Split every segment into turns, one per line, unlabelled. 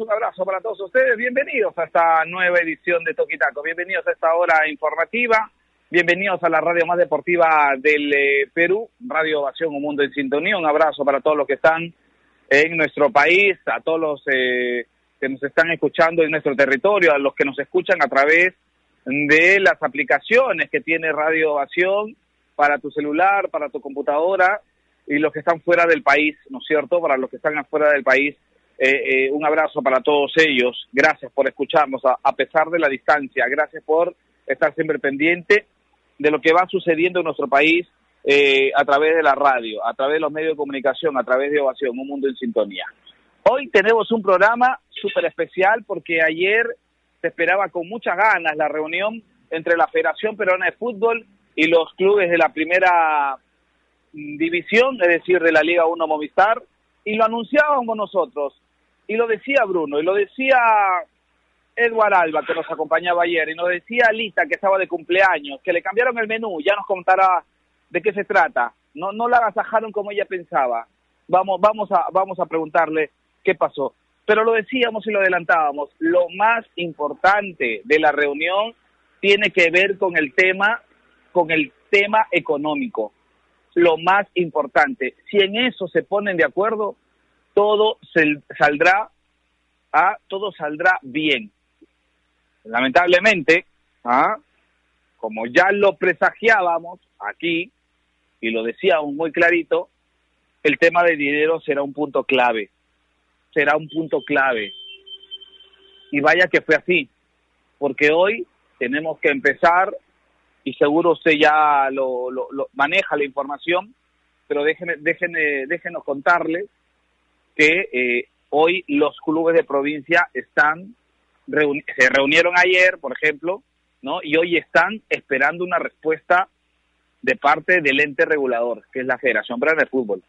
un abrazo para todos ustedes. Bienvenidos a esta nueva edición de Toquitaco. Bienvenidos a esta hora informativa. Bienvenidos a la radio más deportiva del eh, Perú, Radio Ovación Un Mundo en Sintonía. Un abrazo para todos los que están en nuestro país, a todos los eh, que nos están escuchando en nuestro territorio, a los que nos escuchan a través de las aplicaciones que tiene Radio Ovación para tu celular, para tu computadora y los que están fuera del país, ¿no es cierto? Para los que están afuera del país, eh, eh, un abrazo para todos ellos. Gracias por escucharnos a, pesar de la distancia. Gracias por estar siempre pendiente de lo que va sucediendo en nuestro país eh, a través de la radio, a través de los medios de comunicación, a través de Ovación, Un Mundo en Sintonía. Hoy tenemos un programa súper especial porque ayer se esperaba con muchas ganas la reunión entre la Federación Peruana de Fútbol y los clubes de la primera división, es decir, de la Liga 1 Movistar, y lo anunciábamos nosotros, y lo decía Bruno, y lo decía Edward Alba, que nos acompañaba ayer, y nos decía Lita, que estaba de cumpleaños, que le cambiaron el menú, ya nos contará de qué se trata. No, no la agasajaron como ella pensaba. Vamos, vamos, a, vamos a preguntarle qué pasó. Pero lo decíamos y lo adelantábamos, lo más importante de la reunión tiene que ver con el tema, con el tema económico lo más importante. Si en eso se ponen de acuerdo, todo se, saldrá a, todo saldrá bien. Lamentablemente, ¿ah? como ya lo presagiábamos aquí y lo decíamos muy clarito, el tema de dinero será un punto clave. Será un punto clave. Y vaya que fue así, porque hoy tenemos que empezar y seguro usted ya lo, maneja la información, pero déjenme, déjenme, déjenos contarles que eh, hoy los clubes de provincia están se reunieron ayer, por ejemplo, ¿no? Y hoy están esperando una respuesta de parte del ente regulador, que es la Federación Peruana de Fútbol,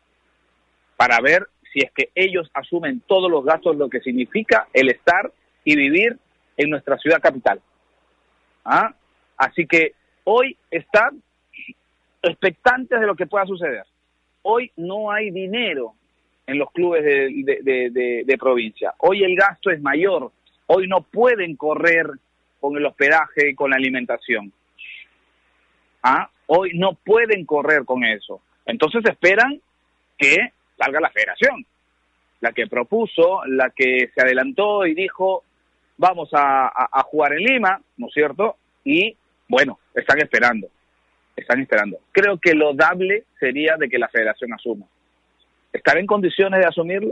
para ver si es que ellos asumen todos los gastos, lo que significa el estar y vivir en nuestra ciudad capital. ¿Ah? Así que Hoy están expectantes de lo que pueda suceder. Hoy no hay dinero en los clubes de, provincia. Hoy el gasto es mayor. Hoy no pueden correr con el hospedaje y con la alimentación. ¿Ah? Hoy no pueden correr con eso. Entonces esperan que salga la federación, la que propuso, la que se adelantó y dijo, vamos a, a jugar en Lima, ¿no es cierto? Y bueno, están esperando, están esperando. Creo que lo dable sería de que la federación asuma. ¿Estará en condiciones de asumirlo?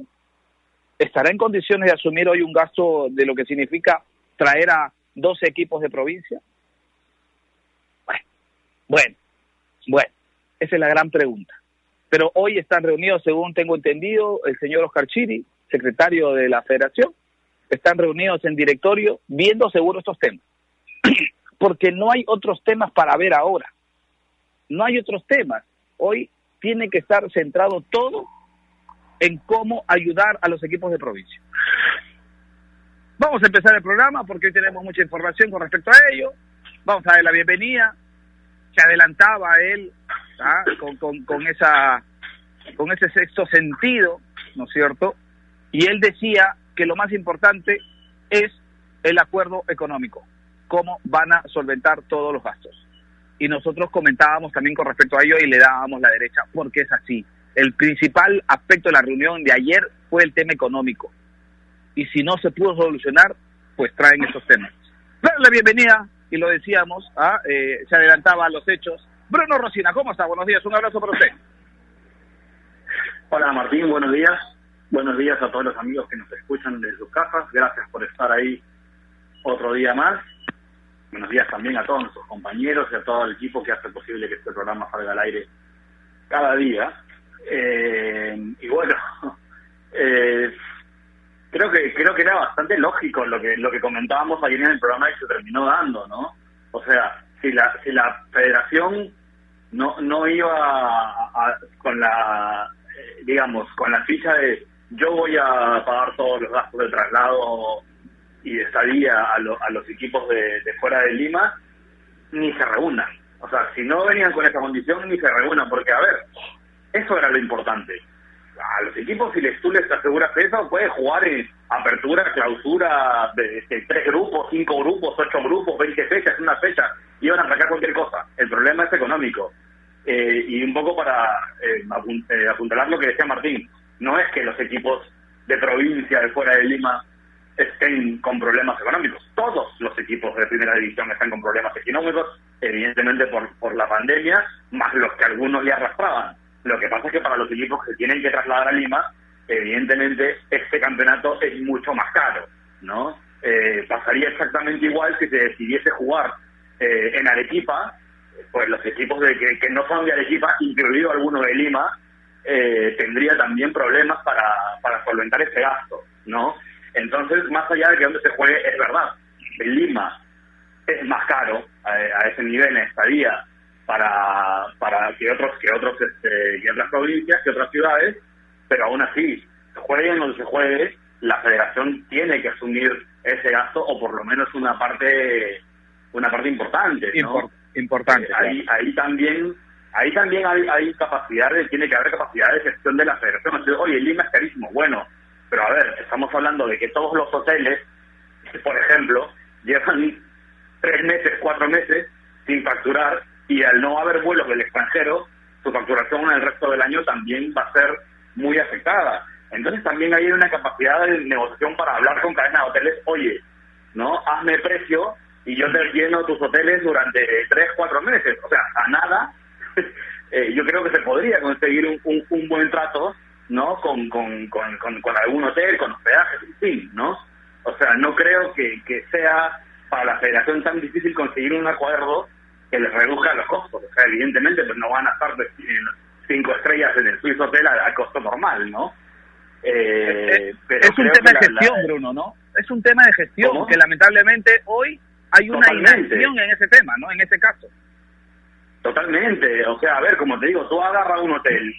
¿Estará en condiciones de asumir hoy un gasto de lo que significa traer a 12 equipos de provincia? Bueno, bueno, bueno, esa es la gran pregunta. Pero hoy están reunidos, según tengo entendido, el señor Oscar Chiri, secretario de la federación, están reunidos en directorio viendo seguro estos temas. porque no hay otros temas para ver ahora. No hay otros temas. Hoy tiene que estar centrado todo en cómo ayudar a los equipos de provincia. Vamos a empezar el programa porque hoy tenemos mucha información con respecto a ello. Vamos a dar la bienvenida. Se adelantaba él con, con, con, esa, con ese sexto sentido, ¿no es cierto? Y él decía que lo más importante es el acuerdo económico cómo van a solventar todos los gastos. Y nosotros comentábamos también con respecto a ello y le dábamos la derecha porque es así. El principal aspecto de la reunión de ayer fue el tema económico. Y si no se pudo solucionar, pues traen esos temas. Pero la bienvenida, y lo decíamos, ¿ah? eh, se adelantaba a los hechos. Bruno Rosina, ¿cómo está? Buenos días, un abrazo para usted.
Hola Martín, buenos días. Buenos días a todos los amigos que nos escuchan desde sus casas. Gracias por estar ahí otro día más. Buenos días también a todos nuestros compañeros y a todo el equipo que hace posible que este programa salga al aire cada día. Eh, y bueno, eh, creo que creo que era bastante lógico lo que lo que comentábamos ayer en el programa y se terminó dando, ¿no? O sea, si la si la Federación no no iba con la eh, digamos con la ficha de yo voy a pagar todos los gastos de traslado y de estadía a, a los equipos de, fuera de Lima, ni se reúnan. O sea, si no venían con esa condición, ni se reúnan, porque, a ver, eso era lo importante. a los equipos, si les, tú les aseguras eso, puedes jugar en apertura, clausura, de, tres grupos, cinco grupos, ocho grupos, veinte fechas, una fecha, y van a sacar cualquier cosa. El problema es económico. Eh, y un poco para eh, eh, apuntalar lo que decía Martín, no es que los equipos de provincia, de fuera de Lima, estén con problemas económicos. Todos los equipos de primera división están con problemas económicos, evidentemente por, por la pandemia, más los que algunos le arrastraban. Lo que pasa es que para los equipos que tienen que trasladar a Lima, evidentemente este campeonato es mucho más caro, ¿no? Eh, pasaría exactamente igual si se decidiese jugar eh, en Arequipa, pues los equipos de que, no son de Arequipa, incluido algunos de Lima, eh, tendría también problemas para, para solventar ese gasto, ¿no? Entonces, más allá de que donde se juegue, es verdad, en Lima es más caro a, ese nivel en estadía para, para que otros que otros este, que otras provincias, que otras ciudades, pero aún así, juegue donde se juegue, la federación tiene que asumir ese gasto o por lo menos una parte una parte importante, ¿no?
importante.
Ahí, ahí también ahí también hay, hay capacidades, tiene que haber capacidad de gestión de la federación. Oye, Lima es carísimo. Bueno, pero a ver, estamos hablando de que todos los hoteles, por ejemplo, llevan tres meses, cuatro meses sin facturar y al no haber vuelos del extranjero, su facturación en el resto del año también va a ser muy afectada. Entonces también hay una capacidad de negociación para hablar con cadenas de hoteles, oye, ¿no? Hazme precio y yo te lleno tus hoteles durante tres, cuatro meses. O sea, a nada, eh, yo creo que se podría conseguir un, un buen trato ¿no? Con, con, con, con, algún hotel, con hospedajes, en fin, ¿no? O sea, no creo que, que sea para la federación tan difícil conseguir un acuerdo que les reduzca los costos. O sea, evidentemente pues no van a estar cinco estrellas en el Swiss Hotel a, costo normal, ¿no?
Eh, pero es un tema de gestión, Bruno, ¿no? Es un tema de gestión que lamentablemente hoy hay una inacción en ese tema, ¿no? En ese caso.
Totalmente. O sea, a ver, como te digo, tú agarras un hotel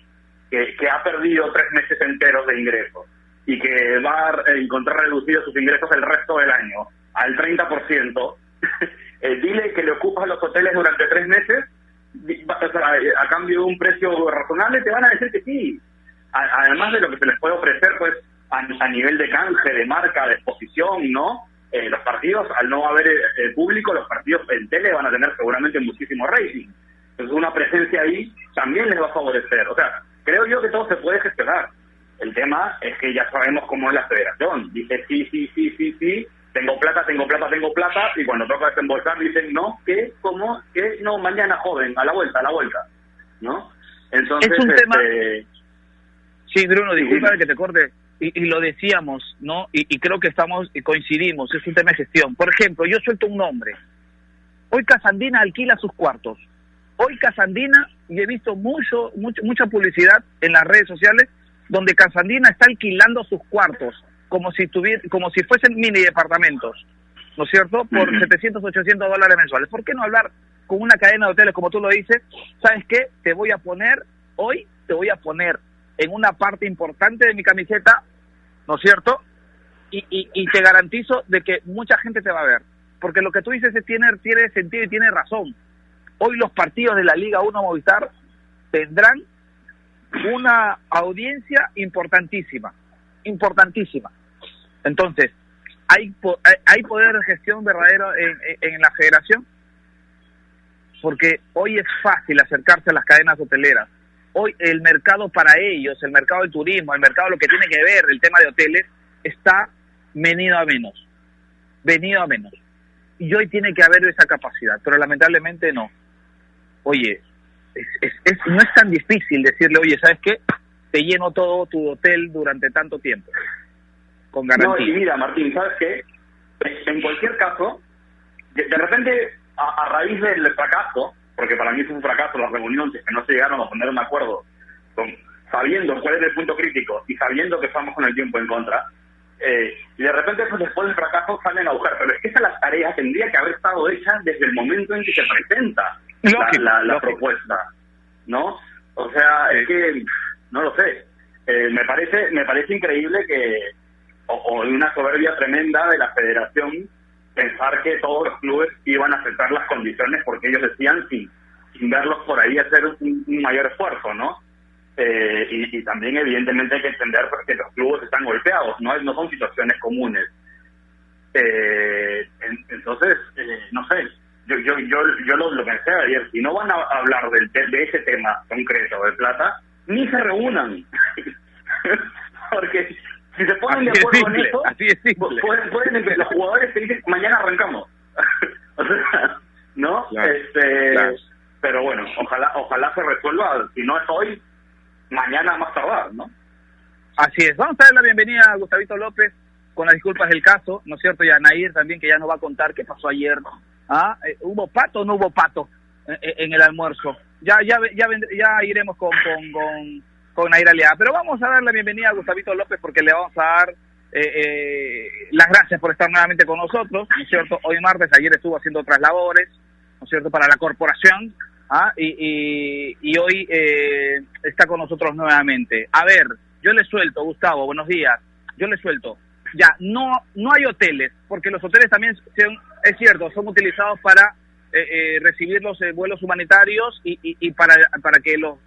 que, ha perdido tres meses enteros de ingresos y que va a encontrar reducidos sus ingresos el resto del año al 30%, eh, dile que le ocupas los hoteles durante tres meses a, cambio de un precio razonable, te van a decir que sí. además de lo que se les puede ofrecer, pues, a, nivel de canje, de marca, de exposición, ¿no? Eh, los partidos, al no haber eh, público, los partidos en tele van a tener seguramente muchísimo rating. Entonces, una presencia ahí también les va a favorecer. O sea, creo yo que todo se puede gestionar. El tema es que ya sabemos cómo es la federación. Dice sí, sí, sí, sí, sí, tengo plata, tengo plata, tengo plata, y cuando toca desembolsar dicen no, ¿qué? ¿Cómo? ¿Qué? No, mañana joven, a la vuelta, a la vuelta. ¿No?
Entonces, es un tema... Este, sí, Bruno, disculpa que te corte. Y, lo decíamos, ¿no? Y, y creo que estamos y coincidimos, es un tema de gestión. Por ejemplo, yo suelto un nombre. Hoy Casandina alquila sus cuartos. Hoy Casandina y he visto mucho, mucho, mucha publicidad en las redes sociales donde Casandina está alquilando sus cuartos como si tuviera, como si fuesen mini departamentos, ¿no es cierto? Por 700, 800 dólares mensuales. ¿Por qué no hablar con una cadena de hoteles como tú lo dices? ¿Sabes qué? Te voy a poner, hoy te voy a poner en una parte importante de mi camiseta, ¿no es cierto? Y, y, y te garantizo de que mucha gente te va a ver. Porque lo que tú dices tiene, tiene sentido y tiene razón hoy los partidos de la Liga 1 Movistar tendrán una audiencia importantísima, importantísima. Entonces, ¿hay, hay poder de gestión verdadero en, la federación? Porque hoy es fácil acercarse a las cadenas hoteleras. Hoy el mercado para ellos, el mercado del turismo, el mercado lo que tiene que ver, el tema de hoteles, está venido a menos. Venido a menos. Y hoy tiene que haber esa capacidad, pero lamentablemente no oye, es, no es tan difícil decirle, oye, ¿sabes qué? Te lleno todo tu hotel durante tanto tiempo, con garantía.
No, y mira, Martín, ¿sabes qué? En cualquier caso, de, repente, a, raíz del fracaso, porque para mí fue un fracaso las reuniones que no se llegaron a poner un acuerdo, con, sabiendo cuál es el punto crítico y sabiendo que estamos con el tiempo en contra, eh, y de repente pues, después del fracaso salen a buscar, pero es que esa la tarea tendría que haber estado hecha desde el momento en que se presenta la, la, propuesta, ¿no? O sea, es que, no lo sé, eh, me parece me parece increíble que, o, una soberbia tremenda de la federación, pensar que todos los clubes iban a aceptar las condiciones porque ellos decían sin, sin verlos por ahí hacer un, mayor esfuerzo, ¿no? Eh, y, también evidentemente hay que entender que los clubes están golpeados, no, no son situaciones comunes. Eh, entonces, eh, no sé, yo yo yo, yo lo, lo pensé ayer, si no van a hablar del de ese tema concreto de plata, ni se reúnan. Porque si se ponen de acuerdo en eso, pueden, pueden, los jugadores te dicen, mañana arrancamos. o sea, ¿no? este, Pero bueno, ojalá ojalá se resuelva, si no es hoy, mañana más tardar, ¿no?
Así es. Vamos a dar la bienvenida a Gustavito López con las disculpas del caso, ¿no es cierto? Y a Nair también, que ya nos va a contar qué pasó ayer. ¿Ah? Eh, ¿Hubo pato o no hubo pato en, el almuerzo? Ya ya ya, ya iremos con, con, con, con Nair Aliada. Pero vamos a dar la bienvenida a Gustavito López porque le vamos a dar eh, eh, las gracias por estar nuevamente con nosotros, ¿no es cierto? Hoy martes, ayer estuvo haciendo otras labores, ¿no es cierto?, para la corporación, ¿ah? y, y, hoy eh, está con nosotros nuevamente. A ver, yo le suelto, Gustavo, buenos días, yo le suelto. Ya, no, no hay hoteles, porque los hoteles también, son, es cierto, son utilizados para eh, recibir los vuelos humanitarios y, y, y, para, para que los,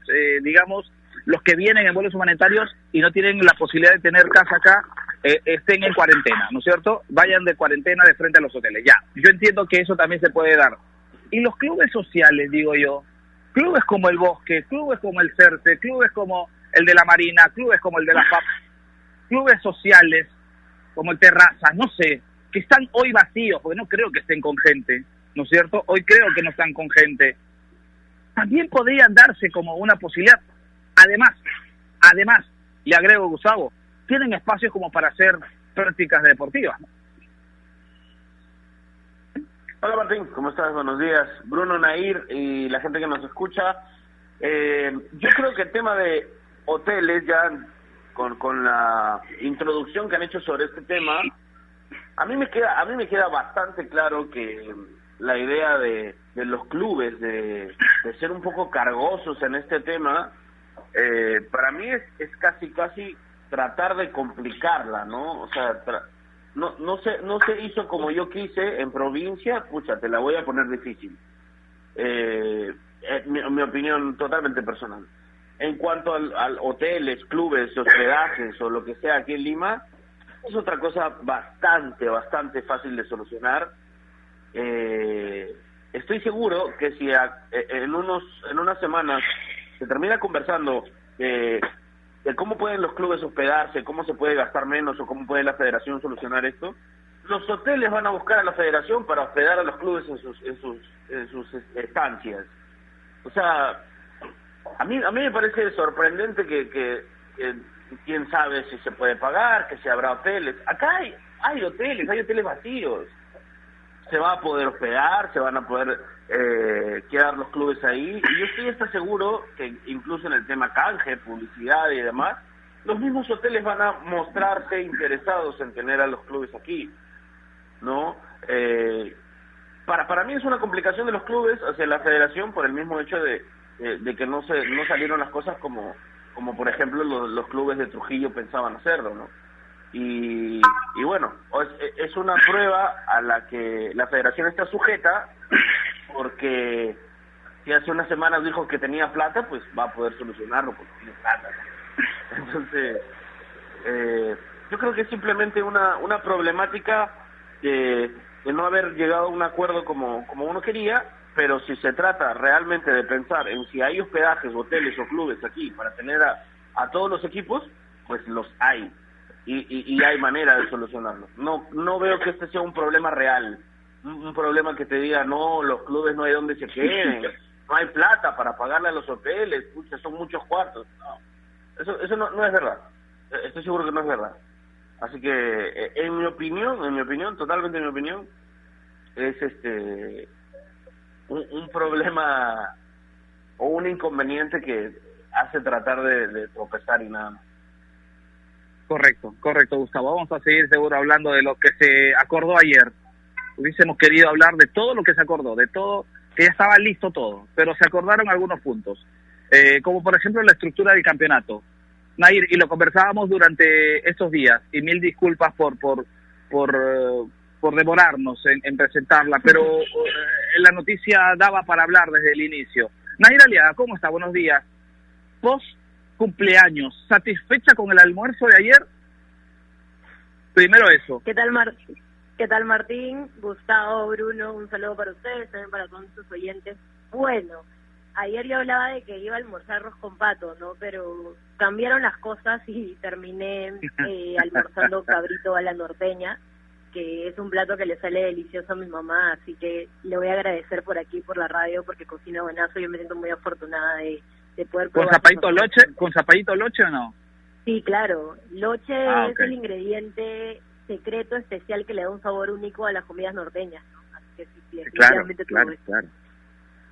digamos, los que vienen en vuelos humanitarios y no tienen la posibilidad de tener casa acá, eh, estén en cuarentena, ¿no es cierto? Vayan de cuarentena de frente a los hoteles. Ya, yo entiendo que eso también se puede dar. Y los clubes sociales, digo yo, clubes como el Bosque, clubes como el CERTE, clubes como el de la Marina, clubes como el de la FAP, clubes sociales como el Terrazas, no sé, que están hoy vacíos, porque no creo que estén con gente, ¿no es cierto? Hoy creo que no están con gente. También podrían darse como una posibilidad. Además, además, le agrego, Gustavo, tienen espacios como para hacer prácticas deportivas.
Hola Martín, ¿cómo estás? Buenos días. Bruno Nair y la gente que nos escucha. Eh, yo creo que el tema de hoteles, ya con, con la introducción que han hecho sobre este tema, a mí me queda, a mí me queda bastante claro que la idea de, de los clubes de, de ser un poco cargosos en este tema, eh, para mí es, es casi casi tratar de complicarla, ¿no? O sea, no, no, se, no se hizo como yo quise en provincia, pucha, la voy a poner difícil. Eh, eh mi, opinión totalmente personal. En cuanto al, hoteles, clubes, hospedajes o lo que sea aquí en Lima, es otra cosa bastante, bastante fácil de solucionar. Eh, estoy seguro que si eh, en unos en unas semanas se termina conversando eh, de cómo pueden los clubes hospedarse, cómo se puede gastar menos o cómo puede la federación solucionar esto, los hoteles van a buscar a la federación para hospedar a los clubes en sus, en sus, en sus estancias. O sea, a mí, a mí me parece sorprendente que, que, quién sabe si se puede pagar, que si habrá hoteles. Acá hay, hay hoteles, hay hoteles vacíos. Se va a poder hospedar, se van a poder eh, quedar los clubes ahí. Y yo estoy hasta seguro que incluso en el tema canje, publicidad y demás, los mismos hoteles van a mostrarse interesados en tener a los clubes aquí, ¿no? Eh, para, para mí es una complicación de los clubes hacia la federación por el mismo hecho de, de, que no se no salieron las cosas como, como por ejemplo los, clubes de Trujillo pensaban hacerlo, ¿no? Y, bueno, es una prueba a la que la federación está sujeta porque si hace unas semanas dijo que tenía plata, pues va a poder solucionarlo porque tiene plata. Entonces, eh, yo creo que es simplemente una, una problemática de, de no haber llegado a un acuerdo como, como uno quería, pero si se trata realmente de pensar en si hay hospedajes, hoteles o clubes aquí para tener a, a todos los equipos, pues los hay. Y, y, y, hay manera de solucionarlo. No, no veo que este sea un problema real un, problema que te diga, no, los clubes no hay donde se queden, no hay plata para pagarle a los hoteles, son muchos cuartos. eso eso no, no es verdad. Estoy seguro que no es verdad. Así que, eh, en mi opinión, en mi opinión, totalmente en mi opinión, es este un, un problema o un inconveniente que hace tratar de, de tropezar y nada más.
Correcto, correcto, Gustavo. Vamos a seguir seguro hablando de lo que se acordó ayer hubiésemos querido hablar de todo lo que se acordó, de todo, que ya estaba listo todo, pero se acordaron algunos puntos, eh, como por ejemplo la estructura del campeonato. Nair, y lo conversábamos durante estos días, y mil disculpas por, por, por, eh, demorarnos en, presentarla, pero eh, la noticia daba para hablar desde el inicio. Nair Aliaga, ¿cómo está? Buenos días. Post cumpleaños. ¿Satisfecha con el almuerzo de ayer? Primero eso.
¿Qué tal, Martín? ¿Qué tal, Martín? Gustavo, Bruno, un saludo para ustedes, también para todos sus oyentes. Bueno, ayer yo hablaba de que iba a almorzar arroz con pato, ¿no? Pero cambiaron las cosas y terminé eh, almorzando cabrito a la norteña, que es un plato que le sale delicioso a mi mamá, así que le voy a agradecer por aquí, por la radio, porque cocina buenazo. Yo me siento muy afortunada de, de poder
¿Con zapadito loche? ¿Con zapadito loche o no?
Sí, claro. Loche ah, es el ingrediente secreto especial que le da un sabor único a las comidas norteñas, ¿no? Así que sí,
claro, claro, claro.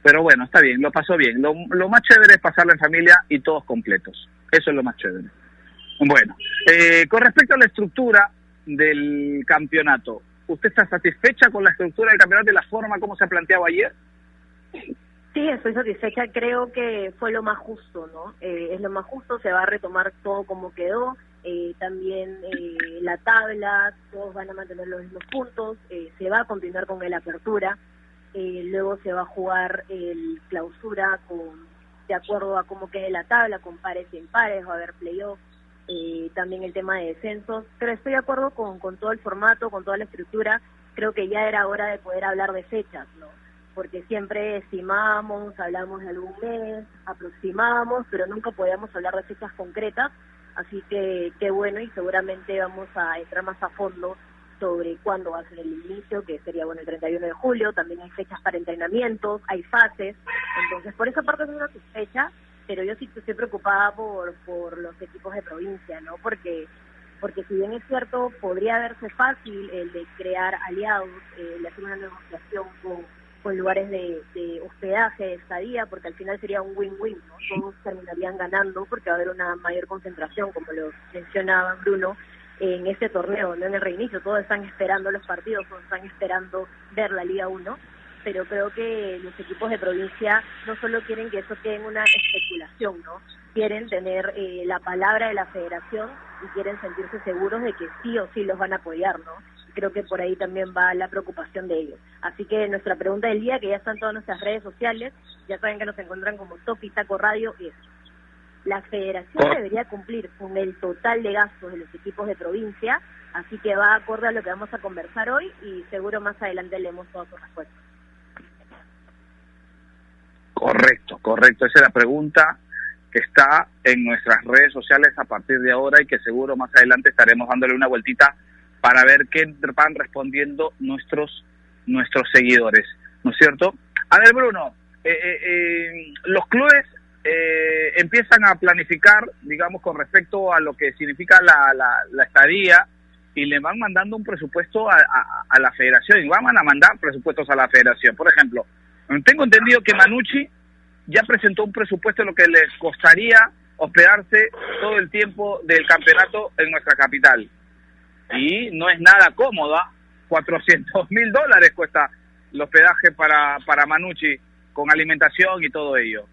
Pero bueno, está bien, lo pasó bien. Lo, lo más chévere es pasarla en familia y todos completos. Eso es lo más chévere. Bueno, eh, con respecto a la estructura del campeonato, ¿usted está satisfecha con la estructura del campeonato y la forma como se ha planteado ayer?
Sí, estoy satisfecha. Creo que fue lo más justo, ¿no? Eh, es lo más justo, se va a retomar todo como quedó. Eh, también eh, la tabla, todos van a mantener los mismos puntos. Eh, se va a continuar con el apertura. Eh, luego se va a jugar el clausura con de acuerdo a cómo quede la tabla, con pares y impares, va a haber playoff, eh, también el tema de descensos, pero estoy de acuerdo con, con todo el formato, con toda la estructura, creo que ya era hora de poder hablar de fechas, ¿no? Porque siempre estimamos, hablamos de algún mes, aproximamos, pero nunca podíamos hablar de fechas concretas, así que qué bueno y seguramente vamos a entrar más a fondo sobre cuándo va a ser el inicio, que sería bueno el 31 de julio, también hay fechas para entrenamientos, hay fases, entonces por esa parte es una fecha, pero yo sí estoy preocupada por, por los equipos de provincia, ¿no? Porque porque si bien es cierto, podría verse fácil el de crear aliados, eh, de hacer una negociación con, con lugares de, de hospedaje, de estadía, porque al final sería un win-win, ¿no? Todos terminarían ganando porque va a haber una mayor concentración, como lo mencionaba Bruno, en este torneo, no en el reinicio. Todos están esperando los partidos, todos están esperando ver la Liga 1, pero creo que los equipos de provincia no solo quieren que eso quede en una especulación, ¿no? Quieren tener eh, la palabra de la federación y quieren sentirse seguros de que sí o sí los van a apoyar, ¿no? Creo que por ahí también va la preocupación de ellos. Así que nuestra pregunta del día, que ya están todas nuestras redes sociales, ya saben que nos encuentran como Top y Taco Radio, es la federación debería cumplir con el total de gastos de los equipos de provincia, así que va acorde a lo que vamos a conversar hoy y seguro más adelante leemos todas sus respuestas.
Correcto, correcto. Esa es la pregunta que está en nuestras redes sociales a partir de ahora y que seguro más adelante estaremos dándole una vueltita para ver qué van respondiendo nuestros nuestros seguidores, ¿no es cierto? A ver, Bruno, eh, eh, eh los clubes eh, empiezan a planificar, digamos, con respecto a lo que significa la, la, estadía y le van mandando un presupuesto a, a, la federación y van a mandar presupuestos a la federación. Por ejemplo, tengo entendido que Manucci ya presentó un presupuesto de lo que les costaría hospedarse todo el tiempo del campeonato en nuestra capital. Y no es nada cómoda, 400 mil dólares cuesta el hospedaje para, para Manucci con alimentación y todo ello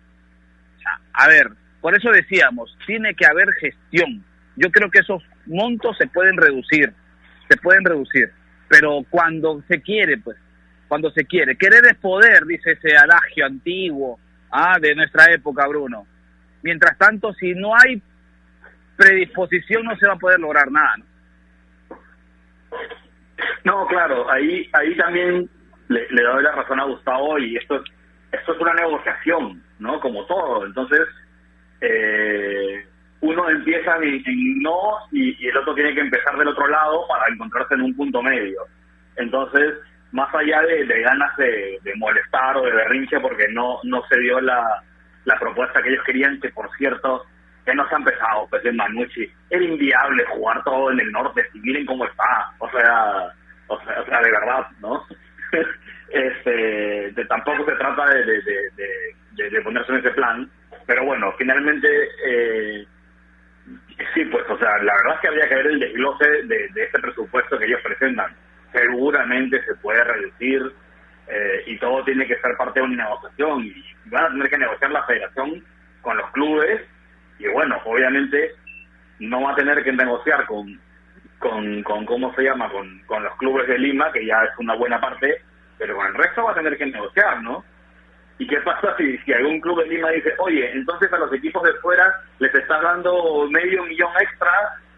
a ver, por eso decíamos, tiene que haber gestión. Yo creo que esos montos se pueden reducir, se pueden reducir, pero cuando se quiere, pues, cuando se quiere. Querer es poder, dice ese adagio antiguo ah, de nuestra época, Bruno. Mientras tanto, si no hay predisposición, no se va a poder lograr nada.
No, claro, ahí ahí también le, doy la razón a Gustavo y esto es esto es una negociación, ¿no? Como todo. Entonces, eh, uno empieza en, no y, el otro tiene que empezar del otro lado para encontrarse en un punto medio. Entonces, más allá de, ganas de, molestar o de berrinche porque no, no se dio la, la propuesta que ellos querían, que por cierto, que no se ha empezado, pues en Manucci, era inviable jugar todo en el norte, si miren cómo está, o sea, o sea, de verdad, ¿no? este tampoco se trata de, de, de, ponerse en ese plan, pero bueno, finalmente eh, sí, pues, o sea, la verdad es que habría que ver el desglose de, este presupuesto que ellos presentan. Seguramente se puede reducir eh, y todo tiene que ser parte de una negociación y van a tener que negociar la federación con los clubes y bueno, obviamente no va a tener que negociar con con, con cómo se llama con, con los clubes de Lima que ya es una buena parte pero con el resto va a tener que negociar, ¿no? ¿Y qué pasa si, si algún club de Lima dice, oye, entonces a los equipos de fuera les estás dando medio millón extra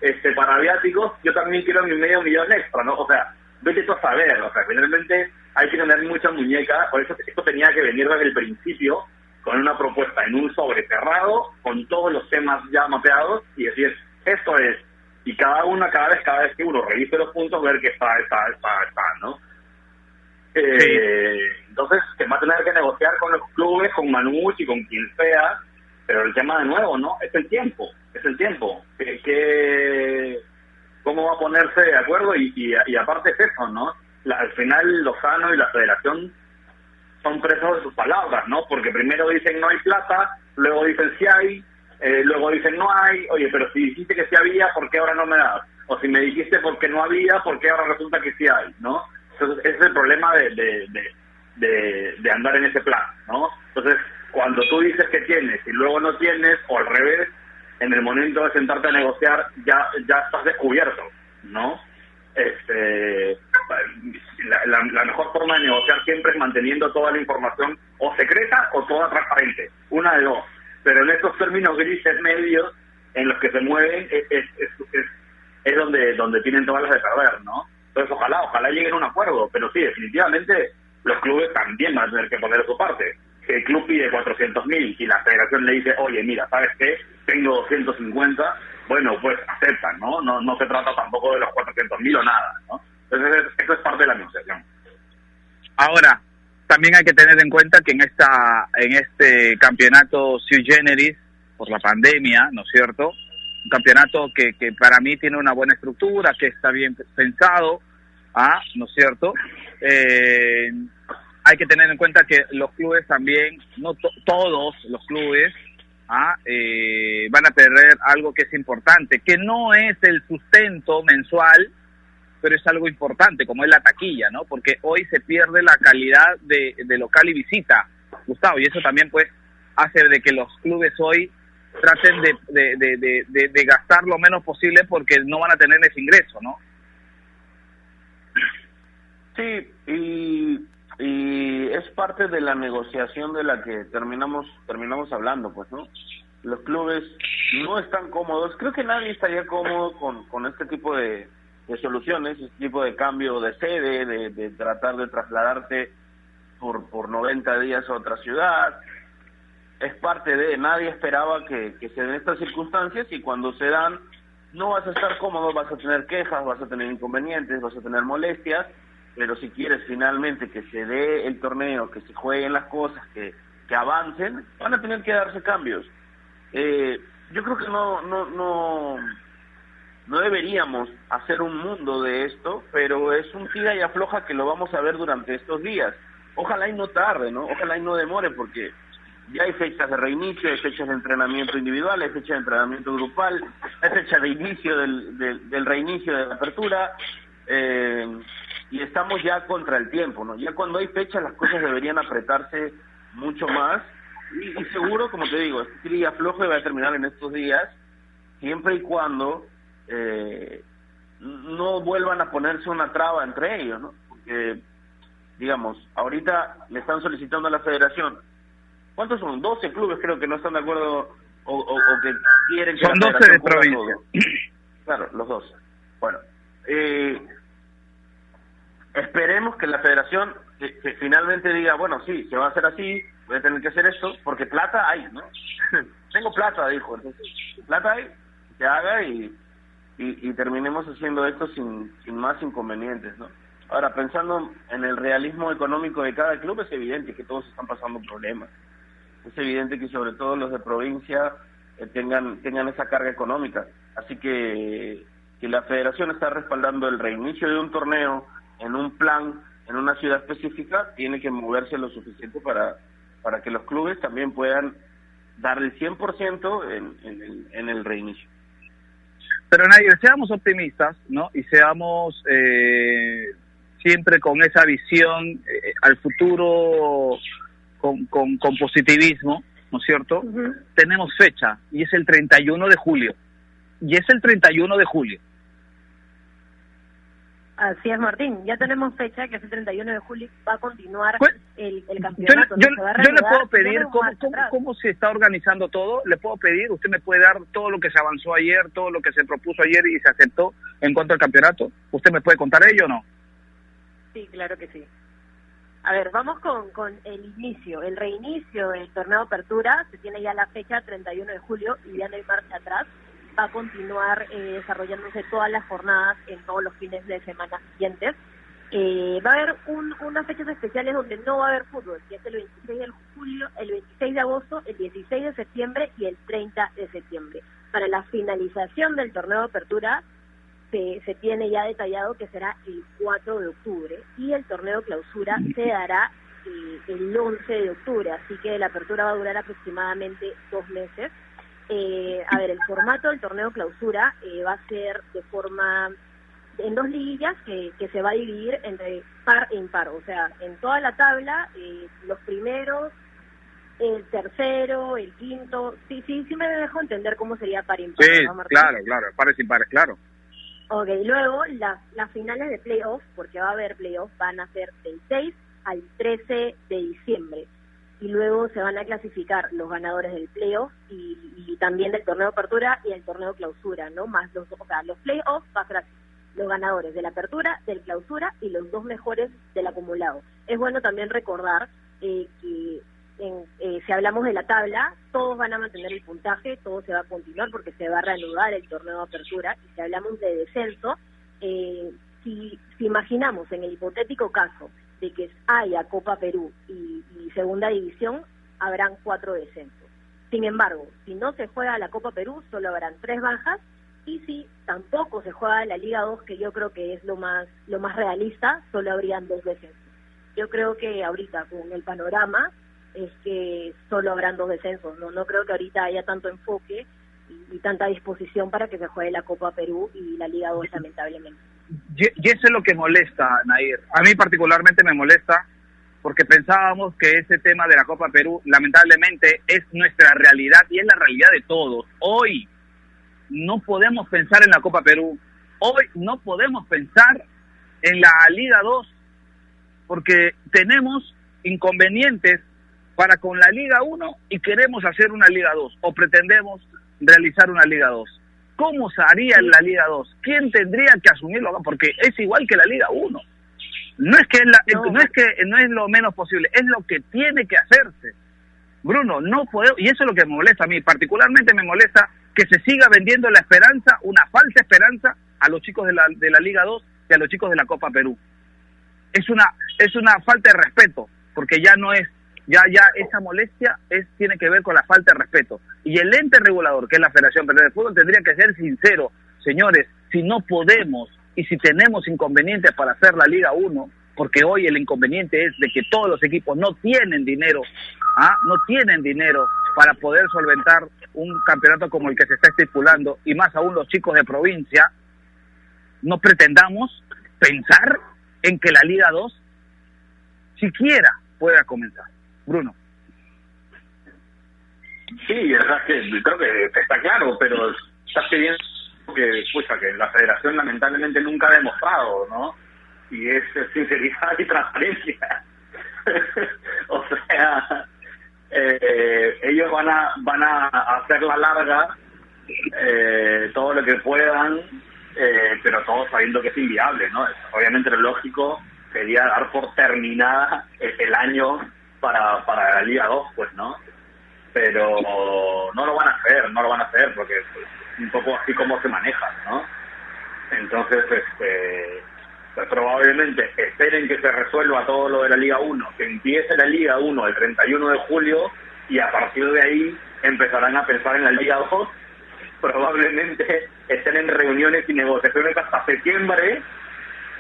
este, para viáticos, yo también quiero mi medio millón extra, ¿no? O sea, vete tú a saber, o sea, finalmente hay que tener mucha muñeca, por eso esto tenía que venir desde el principio con una propuesta en un sobre cerrado, con todos los temas ya mapeados y decir, esto es, y cada una, cada vez, cada vez que uno revise los puntos, ver que está, está, está, está, ¿no? Eh, entonces, que va a tener que negociar con los clubes, con Manuch y con quien sea, pero el tema de nuevo, ¿no? Es el tiempo, es el tiempo. que, ¿Cómo va a ponerse de acuerdo? Y, y, aparte es eso, ¿no? al final Lozano y la federación son presos de sus palabras, ¿no? Porque primero dicen no hay plata, luego dicen sí hay, eh, luego dicen no hay, oye, pero si dijiste que sí había, ¿por qué ahora no me das? O si me dijiste porque no había, ¿por qué ahora resulta que sí hay, ¿no? Entonces, ese es el problema de, de, de, andar en ese plan, ¿no? Entonces, cuando tú dices que tienes y luego no tienes, o al revés, en el momento de sentarte a negociar ya, ya estás descubierto, ¿no? Este, la, la, mejor forma de negociar siempre es manteniendo toda la información o secreta o toda transparente, una de dos. Pero en estos términos grises medios en los que se mueven es, es, es, es donde, donde tienen todas las de perder, ¿no? Entonces, ojalá, ojalá lleguen a un acuerdo, pero sí, definitivamente los clubes también van a tener que poner su parte. Si el club pide 400 mil y la federación le dice, oye, mira, ¿sabes qué? Tengo 250, bueno, pues aceptan, ¿no? No, no se trata tampoco de los 400 mil o nada, ¿no? Entonces, eso es parte de la negociación.
Ahora, también hay que tener en cuenta que en esta en este campeonato sui generis por la pandemia, ¿no es cierto? un campeonato que, que para mí tiene una buena estructura, que está bien pensado, ¿ah? ¿no es cierto? Eh, hay que tener en cuenta que los clubes también, no todos los clubes, ¿ah? eh, van a perder algo que es importante, que no es el sustento mensual, pero es algo importante, como es la taquilla, ¿no? Porque hoy se pierde la calidad de, de local y visita, Gustavo, y eso también pues hace de que los clubes hoy traten de, de, de, de, gastar lo menos posible porque no van a tener ese ingreso, ¿no?
Sí, y, y es parte de la negociación de la que terminamos terminamos hablando, pues, ¿no? Los clubes no están cómodos, creo que nadie estaría cómodo con, con este tipo de, de soluciones, este tipo de cambio de sede, de, de tratar de trasladarte por, por 90 días a otra ciudad, es parte de, nadie esperaba que, se den estas circunstancias y cuando se dan no vas a estar cómodo, vas a tener quejas, vas a tener inconvenientes, vas a tener molestias, pero si quieres finalmente que se dé el torneo, que se jueguen las cosas, que, que avancen, van a tener que darse cambios. Eh, yo creo que no, no, no, no deberíamos hacer un mundo de esto, pero es un tira y afloja que lo vamos a ver durante estos días. Ojalá y no tarde, ¿no? Ojalá y no demore, porque ya hay fechas de reinicio, hay fechas de entrenamiento individual, hay fechas de entrenamiento grupal, hay fecha de inicio del, del, reinicio de la apertura, eh, y estamos ya contra el tiempo, ¿no? Ya cuando hay fechas las cosas deberían apretarse mucho más, y, seguro, como te digo, este día flojo va a terminar en estos días, siempre y cuando eh, no vuelvan a ponerse una traba entre ellos, ¿no? Porque, digamos, ahorita le están solicitando a la federación ¿Cuántos son? 12 clubes creo que no están de acuerdo o, que quieren que
Son 12 de provincia.
Claro, los 12. Bueno, eh, esperemos que la federación finalmente diga, bueno, sí, se va a hacer así, voy a tener que hacer esto, porque plata hay, ¿no? Tengo plata, dijo. Entonces, plata hay, se haga y, y, terminemos haciendo esto sin, sin más inconvenientes, ¿no? Ahora, pensando en el realismo económico de cada club, es evidente que todos están pasando problemas es evidente que sobre todo los de provincia eh, tengan, tengan esa carga económica. Así que, que la federación está respaldando el reinicio de un torneo en un plan, en una ciudad específica, tiene que moverse lo suficiente para, para que los clubes también puedan dar el 100% en, en, el, en el reinicio.
Pero nadie, seamos optimistas, ¿no? Y seamos eh, siempre con esa visión eh, al futuro con, con, positivismo, ¿no es cierto? Tenemos fecha y es el 31 de julio. Y es el 31 de julio.
Así es, Martín. Ya tenemos fecha, que es el 31 de julio, va a continuar pues, el, campeonato.
Yo, le puedo pedir cómo, cómo, se está organizando todo. Le puedo pedir, usted me puede dar todo lo que se avanzó ayer, todo lo que se propuso ayer y se aceptó en cuanto al campeonato. ¿Usted me puede contar ello o no?
Sí, claro que sí. A ver, vamos con, con el inicio, el reinicio del torneo de apertura. Se tiene ya la fecha 31 de julio y ya no hay marcha atrás va a continuar eh, desarrollándose todas las jornadas en todos los fines de semana siguientes. Eh, va a haber unas fechas especiales donde no va a haber fútbol, que es el 26 de julio, el 26 de agosto, el 16 de septiembre y el 30 de septiembre. Para la finalización del torneo de apertura se, se tiene ya detallado que será el 4 de octubre y el torneo clausura se dará eh, el 11 de octubre, así que la apertura va a durar aproximadamente dos meses eh, a ver, el formato del torneo clausura eh, va a ser de forma en dos liguillas que, que se va a dividir entre par e impar, o sea, en toda la tabla, eh, los primeros, el tercero, el quinto, sí, sí, sí me dejo entender cómo sería par e impar.
Sí, claro, claro, pares y pares, claro.
Ok, luego las, las finales de playoff, porque va a haber playoff, van a ser del 6 al 13 de diciembre y luego se van a clasificar los ganadores del playoff y, y también del torneo de apertura y el torneo de clausura, ¿no? Más los, o sea, los playoffs va a ser los ganadores de la apertura, del clausura y los dos mejores del acumulado. Es bueno también recordar eh, que en, eh, si hablamos de la tabla, todos van a mantener el puntaje, todo se va a continuar porque se va a reanudar el torneo de apertura. Y si hablamos de descenso, eh, si, si imaginamos en el hipotético caso de que haya Copa Perú y, Segunda División, habrán cuatro descensos. Sin embargo, si no se juega la Copa Perú, solo habrán tres bajas y si tampoco se juega la Liga 2, que yo creo que es lo más lo más realista, solo habrían dos descensos. Yo creo que ahorita con el panorama es que solo habrán dos descensos, no no creo que ahorita haya tanto enfoque y, y tanta disposición para que se juegue la Copa Perú y la Liga 2 lamentablemente.
Y, eso es lo que molesta, Nair. A mí particularmente me molesta porque pensábamos que ese tema de la Copa Perú lamentablemente es nuestra realidad y es la realidad de todos. Hoy no podemos pensar en la Copa Perú, hoy no podemos pensar en la Liga 2 porque tenemos inconvenientes para con la Liga 1 y queremos hacer una Liga 2 o pretendemos realizar una Liga 2. ¿Cómo se haría en la Liga 2? ¿Quién tendría que asumirlo? Porque es igual que la Liga 1. No es que no. es que no es lo menos posible, es lo que tiene que hacerse. Bruno, no puedo, y eso es lo que me molesta a mí, particularmente me molesta que se siga vendiendo la esperanza, una falsa esperanza a los chicos de la, de la Liga 2 y a los chicos de la Copa Perú. Es una es una falta de respeto, porque ya no es ya ya esa molestia es tiene que ver con la falta de respeto. Y el ente regulador, que es la Federación Peruana de Fútbol, tendría que ser sincero, señores, si no podemos y si tenemos inconvenientes para hacer la Liga 1, porque hoy el inconveniente es de que todos los equipos no tienen dinero, ¿ah? no tienen dinero para poder solventar un campeonato como el que se está estipulando, y más aún los chicos de provincia, no pretendamos pensar en que la Liga 2 siquiera pueda comenzar. Bruno.
Sí, que creo que está claro, pero estás pidiendo que, que la federación lamentablemente nunca ha demostrado, ¿no? Y es sinceridad y transparencia. o sea, eh, ellos van a van a hacer la larga eh, todo lo que puedan, eh, pero todo sabiendo que es inviable, ¿no? Obviamente lo lógico sería dar por terminada el año para, para la Liga 2, pues, ¿no? Pero no lo van a hacer, no lo van a hacer, porque pues, un poco así como se manejan, ¿no? Entonces, este, pues probablemente esperen que se resuelva todo lo de la Liga 1, que empiece la Liga 1 el 31 de julio y a partir de ahí empezarán a pensar en la Liga 2. Probablemente estén en reuniones y negociaciones hasta septiembre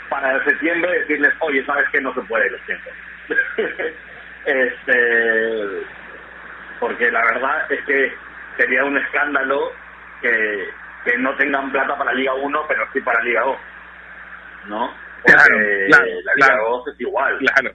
para el septiembre decirles, oye, ¿sabes que No se puede, lo siento. Este, porque la verdad es que sería un escándalo que, que no tengan plata para Liga 1, pero sí para Liga 2. ¿No? Porque la Liga 2 es igual.
Claro.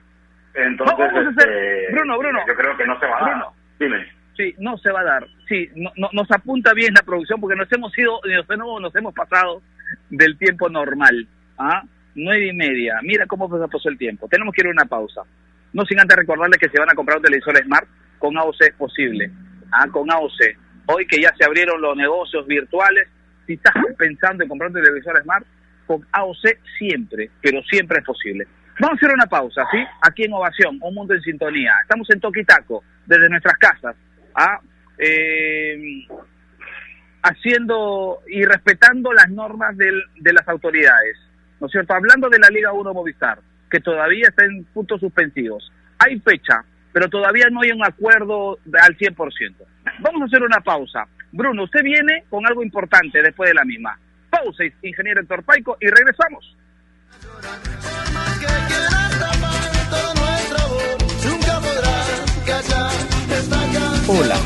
Entonces, este,
Bruno, Bruno.
Yo creo que no se va a dar. Dime.
Sí, no se va a dar. Sí, no, nos apunta bien la producción porque nos hemos ido, nos nos hemos pasado del tiempo normal. ¿ah? nueve y media. Mira cómo pasó el tiempo. Tenemos que ir a una pausa. No sin antes recordarles que se van a comprar un televisor Smart con AOC es posible. Ah, con AOC. Hoy que ya se abrieron los negocios virtuales, si estás pensando en comprar un televisor Smart, con AOC siempre, pero siempre es posible. Vamos a hacer una pausa, ¿sí? Aquí en Ovación, Un Mundo en Sintonía. Estamos en Toquitaco, desde nuestras casas, ¿ah? eh, haciendo y respetando las normas de las autoridades, ¿no es cierto? Hablando de la Liga 1 Movistar, que todavía está en puntos suspensivos. Hay fecha, pero todavía no hay un acuerdo al 100%. Vamos a hacer una pausa. Bruno, usted viene con algo importante después de la misma. Pausa, ingeniero Héctor Paico, y regresamos.
Hola,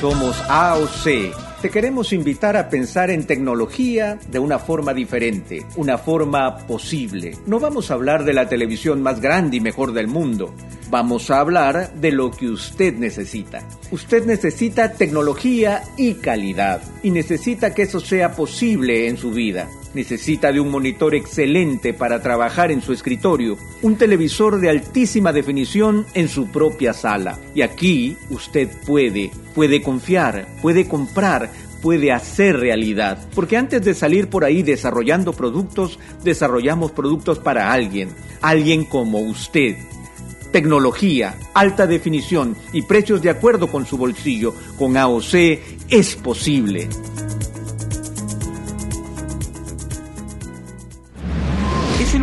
somos AOC te queremos invitar a pensar en tecnología de una forma diferente, una forma posible. No vamos a hablar de la televisión más grande y mejor del mundo. Vamos a hablar de lo que usted necesita. Usted necesita tecnología y calidad y necesita que eso sea posible en su vida. Necesita de un monitor excelente para trabajar en su escritorio, un televisor de altísima definición en su propia sala. Y aquí usted puede, puede confiar, puede comprar, puede hacer realidad. Porque antes de salir por ahí desarrollando productos, desarrollamos productos para alguien, alguien como usted. Tecnología, alta definición y precios de acuerdo con su bolsillo. Con AOC es posible.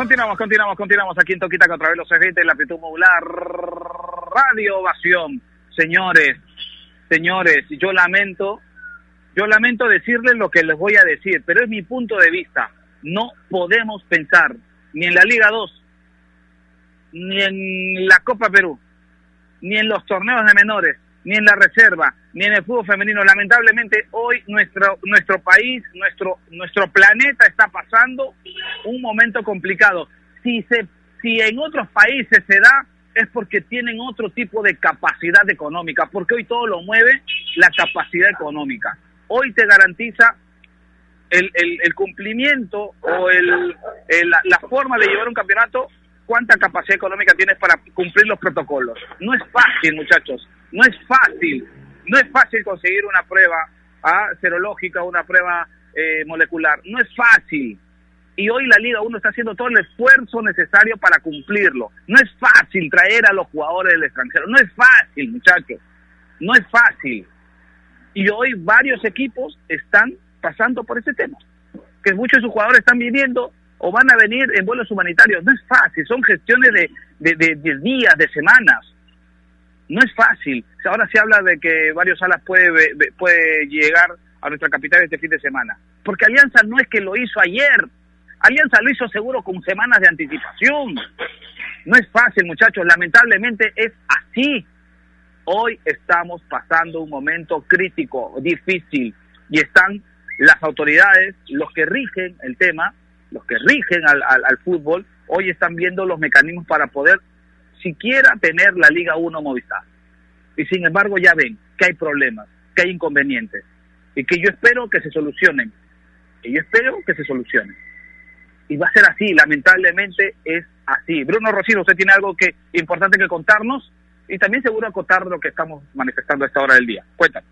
Continuamos. Continuamos, continuamos, aquí en Toquita contra los de la amplitud modular Radio Ovación. Señores, señores, yo lamento, yo lamento decirles lo que les voy a decir, pero es mi punto de vista. No podemos pensar ni en la Liga 2, ni en la Copa Perú, ni en los torneos de menores, ni en la reserva, ni en el fútbol femenino. Lamentablemente hoy nuestro nuestro país, nuestro nuestro planeta está pasando un momento complicado. Si se si en otros países se da es porque tienen otro tipo de capacidad económica, porque hoy todo lo mueve la capacidad económica. Hoy te garantiza el, el, cumplimiento o el, la forma de llevar un campeonato cuánta capacidad económica tienes para cumplir los protocolos. No es fácil, muchachos, no es fácil. No es fácil conseguir una prueba ¿ah? serológica, una prueba eh, molecular. No es fácil. Y hoy la Liga 1 está haciendo todo el esfuerzo necesario para cumplirlo. No es fácil traer a los jugadores del extranjero. No es fácil, muchachos. No es fácil. Y hoy varios equipos están pasando por ese tema. Que muchos de sus jugadores están viviendo o van a venir en vuelos humanitarios. No es fácil, son gestiones de, de, días, de semanas. No es fácil. Ahora se habla de que varios salas puede, puede llegar a nuestra capital este fin de semana. Porque Alianza no es que lo hizo ayer. Alianza lo hizo seguro con semanas de anticipación. No es fácil, muchachos. Lamentablemente es así. Hoy estamos pasando un momento crítico, difícil, y están las autoridades, los que rigen el tema, los que rigen al, al, fútbol, hoy están viendo los mecanismos para poder siquiera tener la Liga 1 Movistar. Y sin embargo ya ven que hay problemas, que hay inconvenientes y que yo espero que se solucionen. Y yo espero que se solucionen. Y va a ser así, lamentablemente es así. Bruno Rocino, usted tiene algo que importante que contarnos y también seguro acotar lo que estamos manifestando a esta hora del día. Cuéntanos.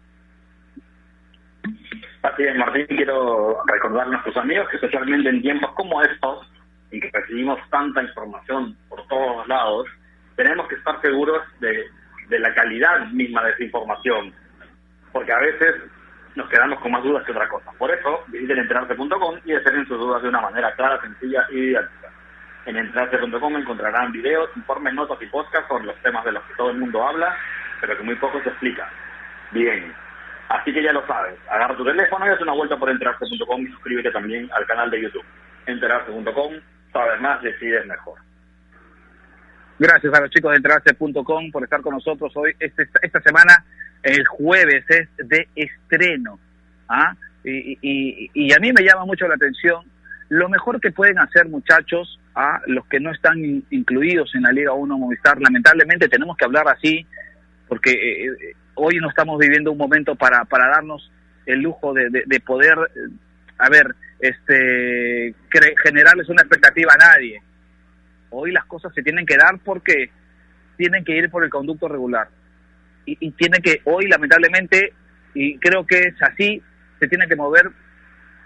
Así es, Martín, quiero recordar a nuestros amigos que especialmente en tiempos como estos, en que recibimos tanta información por todos lados, tenemos que estar seguros de la calidad misma de esa información, porque a veces nos quedamos con más dudas que otra cosa. Por eso, visiten enterarse.com y deseen sus dudas de una manera clara, sencilla y didáctica. En enterarse.com encontrarán videos, informes, notas y podcasts sobre los temas de los que todo el mundo habla, pero que muy poco se explica. Bien, así que ya lo sabes. Agarra tu teléfono y haz una vuelta por enterarse.com y suscríbete también al canal de YouTube. Enterarse.com, sabes más, decides mejor.
Gracias a los chicos de enterarse.com por estar con nosotros hoy. Este, esta semana, el jueves, es de estreno. ¿ah? Y, y, a mí me llama mucho la atención lo mejor que pueden hacer, muchachos, a los que no están in, incluidos en la Liga 1 Movistar. Lamentablemente tenemos que hablar así, porque eh, hoy no estamos viviendo un momento para, para darnos el lujo de, de, de poder, a ver, este, generarles una expectativa a nadie. Hoy las cosas se tienen que dar porque tienen que ir por el conducto regular. Y, y tienen que, hoy lamentablemente, y creo que es así, se tiene que mover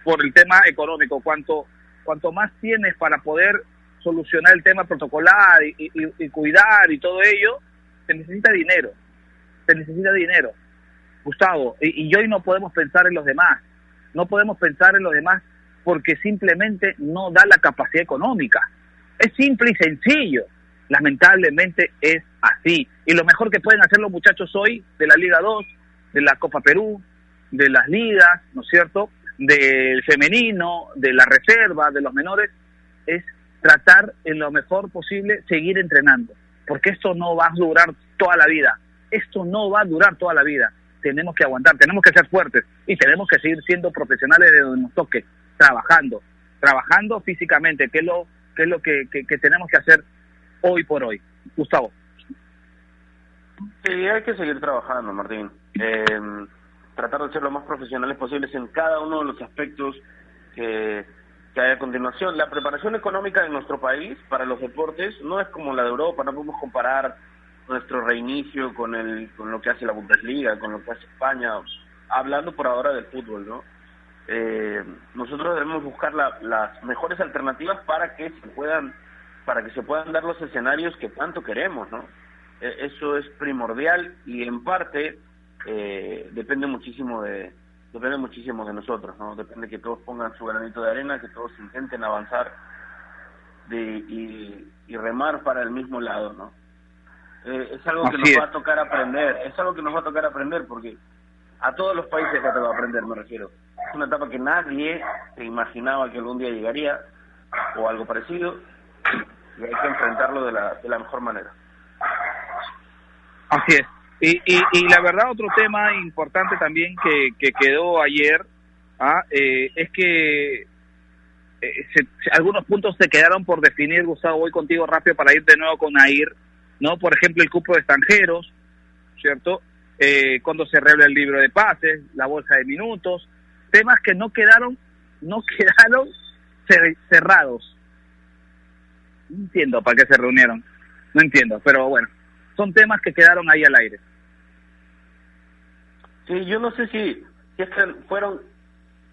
por el tema económico. Cuanto, cuanto más tienes para poder solucionar el tema protocolar y cuidar y todo ello, se necesita dinero. Se necesita dinero. Gustavo, y, y hoy no podemos pensar en los demás. No podemos pensar en los demás porque simplemente no da la capacidad económica. Es simple y sencillo. Lamentablemente es así. Y lo mejor que pueden hacer los muchachos hoy de la Liga 2, de la Copa Perú, de las ligas, ¿no es cierto? Del femenino, de la reserva, de los menores, es tratar en lo mejor posible seguir entrenando. Porque esto no va a durar toda la vida. Esto no va a durar toda la vida. Tenemos que aguantar, tenemos que ser fuertes y tenemos que seguir siendo profesionales de donde nos toque, trabajando, trabajando físicamente, que es lo que es lo que, que, tenemos que hacer hoy por hoy. Gustavo.
Sí, hay que seguir trabajando, Martín. Eh, tratar de ser lo más profesionales posibles en cada uno de los aspectos que, que hay a continuación. La preparación económica en nuestro país para los deportes no es como la de Europa, no podemos comparar nuestro reinicio con el con lo que hace la Bundesliga, con lo que hace España, hablando por ahora del fútbol, ¿no? Eh, nosotros debemos buscar la, las mejores alternativas para que se puedan para que se puedan dar los escenarios que tanto queremos, ¿no? Eh, eso es primordial y en parte eh, depende muchísimo de depende muchísimo de nosotros, ¿no? Depende que todos pongan su granito de arena, que todos intenten avanzar de, y, y remar para el mismo lado, ¿no? Eh, es algo que nos va a tocar aprender, es algo que nos va a tocar aprender porque a todos los países va a aprender, me refiero. Es una etapa que nadie se imaginaba que algún día llegaría o algo parecido y hay que enfrentarlo de la, de la mejor manera.
Así es. Y, y, la verdad, otro tema importante también que, que quedó ayer ¿ah? eh, es que eh, se, algunos puntos se quedaron por definir, Gustavo, voy contigo rápido para ir de nuevo con Air, ¿no? Por ejemplo, el cupo de extranjeros, ¿cierto? Eh, cuando se revela el libro de pases, la bolsa de minutos, temas que no quedaron, no quedaron cerrados. No entiendo para qué se reunieron, no entiendo, pero bueno, son temas que quedaron ahí al aire.
Sí, yo no sé si, si fueron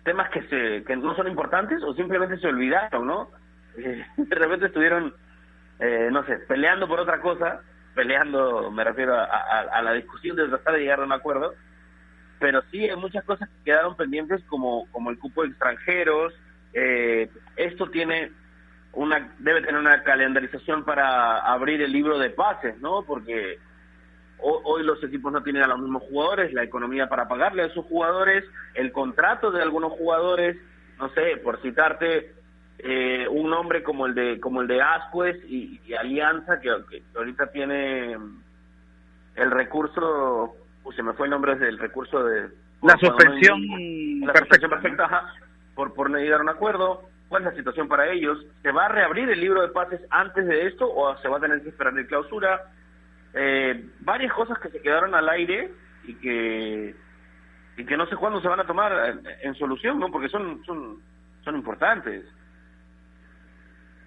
temas que se que no son importantes o simplemente se olvidaron, ¿no? De repente estuvieron, eh, no sé, peleando por otra cosa, peleando, me refiero a, a, la discusión de tratar de llegar a un acuerdo, pero sí hay muchas cosas que quedaron pendientes como, como el cupo de extranjeros, eh, esto tiene una debe tener una calendarización para abrir el libro de pases, ¿no? Porque hoy los equipos no tienen a los mismos jugadores, la economía para pagarle a esos jugadores, el contrato de algunos jugadores, no sé, por citarte eh, un nombre como el de como el de Ascuez y, y Alianza que, ahorita tiene el recurso, pues se me fue el nombre del recurso de
la suspensión
la suspensión perfecta, ajá, por por no llegar a un acuerdo. ¿Cuál es la situación para ellos? ¿Se va a reabrir el libro de pases antes de esto o se va a tener que esperar de clausura? eh, varias cosas que se quedaron al aire y que y que no sé cuándo se van a tomar en, en solución, ¿no? Porque son son son importantes.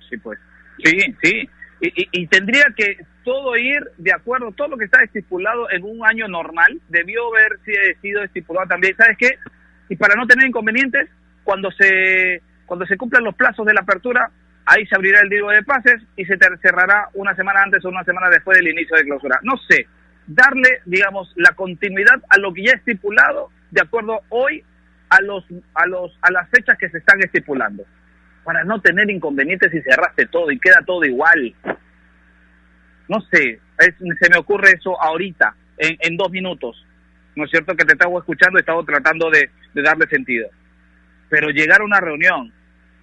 Sí, pues. Sí, sí. Y, y, tendría que todo ir de acuerdo, todo lo que está estipulado en un año normal, debió haber sido estipulado también. ¿Sabes qué? Y para no tener inconvenientes, cuando se cuando se cumplan los plazos de la apertura, ahí se abrirá el libro de pases y se cerrará una semana antes o una semana después del inicio de clausura. No sé, darle, digamos, la continuidad a lo que ya estipulado de acuerdo hoy a los a los a las fechas que se están estipulando para no tener inconvenientes y cerraste todo y queda todo igual. No sé, se me ocurre eso ahorita, en, en, dos minutos. ¿No es cierto que te estaba escuchando y estaba tratando de, de darle sentido? Pero llegar a una reunión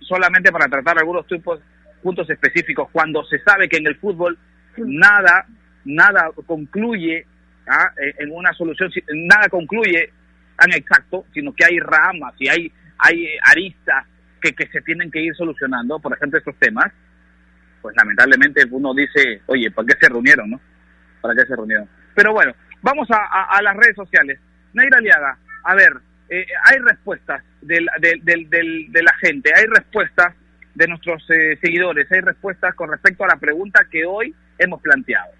solamente para tratar algunos tipos, puntos específicos, cuando se sabe que en el fútbol nada, nada concluye ¿ah? en una solución, nada concluye tan exacto, sino que hay ramas y hay, hay aristas que, que se tienen que ir solucionando, por ejemplo, estos temas, pues lamentablemente uno dice, oye, ¿para qué se reunieron, no? ¿Para qué se reunieron? Pero bueno, vamos a, a, las redes sociales. Neira Aliaga, a ver, eh, hay respuestas del, del, del, de la gente, hay respuestas de nuestros eh, seguidores, hay respuestas con respecto a la pregunta que hoy hemos planteado.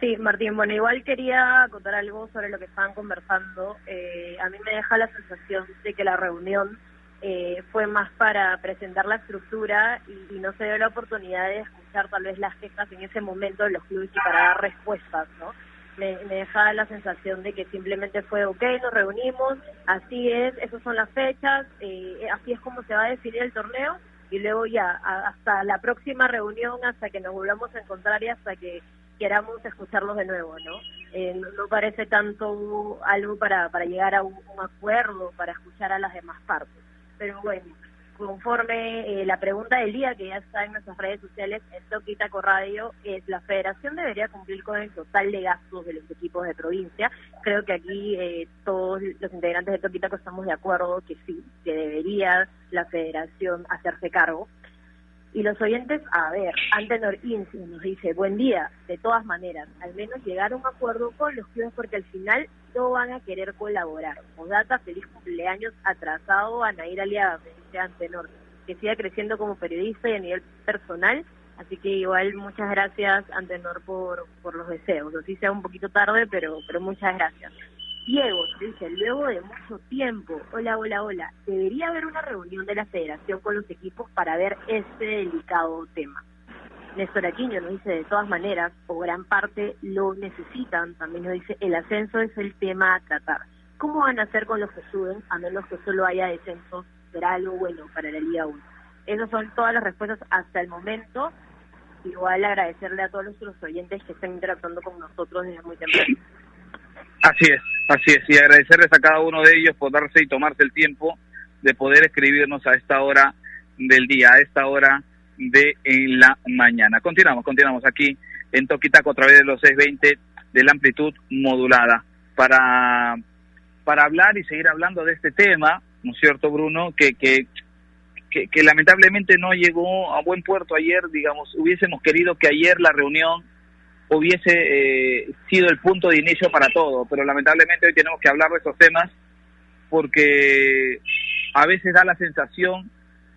Sí, Martín, bueno, igual quería contar algo sobre lo que estaban conversando. Eh, a mí me deja la sensación de que la reunión eh, fue más para presentar la estructura y, no se dio la oportunidad de escuchar tal vez las quejas en ese momento de los clubes y para dar respuestas, ¿no? Me, me deja la sensación de que simplemente fue, ok, nos reunimos, así es, esas son las fechas, eh, así es como se va a definir el torneo y luego ya, hasta la próxima reunión, hasta que nos volvamos a encontrar y hasta que queramos escucharlos de nuevo, ¿no? Eh, no, parece tanto algo para, para llegar a un acuerdo, para escuchar a las demás partes pero bueno, conforme eh, la pregunta del día que ya está en nuestras redes sociales en Toquitaco Radio, es la federación debería cumplir con el total de gastos de los equipos de provincia. Creo que aquí eh, todos los integrantes de Toquitaco estamos de acuerdo que sí, que debería la federación hacerse cargo. Y los oyentes, a ver, Antenor Insi nos dice, buen día, de todas maneras, al menos llegar a un acuerdo con los clubes porque al final no van a querer colaborar. data feliz cumpleaños atrasado a Nair Aliaga, me dice Antenor, que siga creciendo como periodista y a nivel personal, así que igual muchas gracias Antenor por, por los deseos, así sea un poquito tarde, pero, pero muchas gracias. Diego dice, luego de mucho tiempo, hola, hola, hola, debería haber una reunión de la federación con los equipos para ver este delicado tema. Néstor Aquino nos dice, de todas maneras, o gran parte lo necesitan, también nos dice, el ascenso es el tema a tratar. ¿Cómo van a hacer con los que suben, a menos que solo haya descenso? Será algo bueno para la Liga 1. Esas son todas las respuestas hasta el momento. Igual agradecerle a todos nuestros oyentes que están interactuando con nosotros desde muy temprano.
Así es, así es, y agradecerles a cada uno de ellos por darse y tomarse el tiempo de poder escribirnos a esta hora del día, a esta hora de la mañana. Continuamos, continuamos aquí en Toquitaco a través de los 620 de la amplitud modulada para, para hablar y seguir hablando de este tema, ¿no es cierto, Bruno? Que, que, que, que lamentablemente no llegó a buen puerto ayer, digamos, hubiésemos querido que ayer la reunión hubiese eh, sido el punto de inicio para todo, pero lamentablemente hoy tenemos que hablar de esos temas porque a veces da la sensación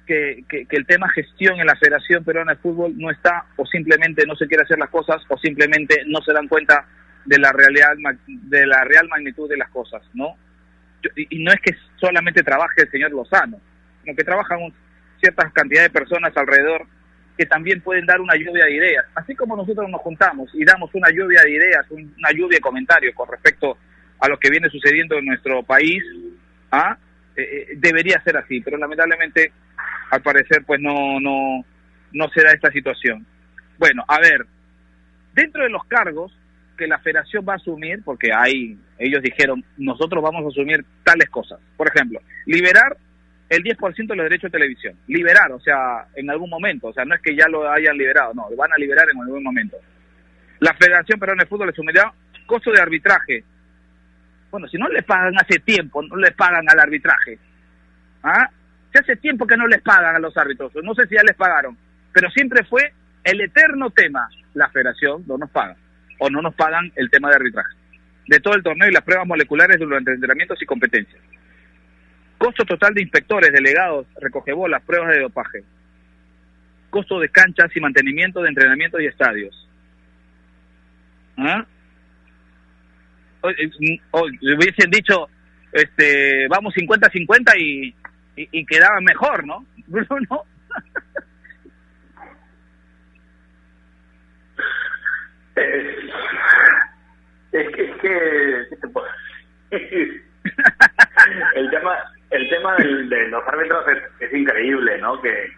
que, que, el tema gestión en la Federación Peruana de Fútbol no está o simplemente no se quiere hacer las cosas o simplemente no se dan cuenta de la realidad de la real magnitud de las cosas, ¿no? Y no es que solamente trabaje el señor Lozano, sino que trabajan ciertas cantidades de personas alrededor que también pueden dar una lluvia de ideas. Así como nosotros nos juntamos y damos una lluvia de ideas, una lluvia de comentarios con respecto a lo que viene sucediendo en nuestro país, ¿ah? Eh, eh, debería ser así, pero lamentablemente, al parecer, pues no, no, no se da esta situación. Bueno, a ver, dentro de los cargos que la federación va a asumir, porque hay, ellos dijeron, nosotros vamos a asumir tales cosas. Por ejemplo, liberar el 10% de los derechos de televisión. Liberar, o sea, en algún momento, o sea, no es que ya lo hayan liberado, no, lo van a liberar en algún momento. La Federación Peruana de Fútbol le sumirá costo de arbitraje. Bueno, si no les pagan hace tiempo, no les pagan al arbitraje. ¿Ah? Si hace tiempo que no les pagan a los árbitros, no sé si ya les pagaron, pero siempre fue el eterno tema, la federación no nos paga, o no nos pagan el tema de arbitraje, de todo el torneo y las pruebas moleculares durante entrenamientos y competencias. Costo total de inspectores, delegados, recogebolas, pruebas de dopaje. Costo de canchas y mantenimiento de entrenamientos y estadios. ¿Ah? Hubiesen dicho, este, vamos 50-50 y, y, quedaban mejor, ¿no? Bruno.
Eh, Es que, es que, el tema, el tema del, de los árbitros es, es increíble, ¿no? Que,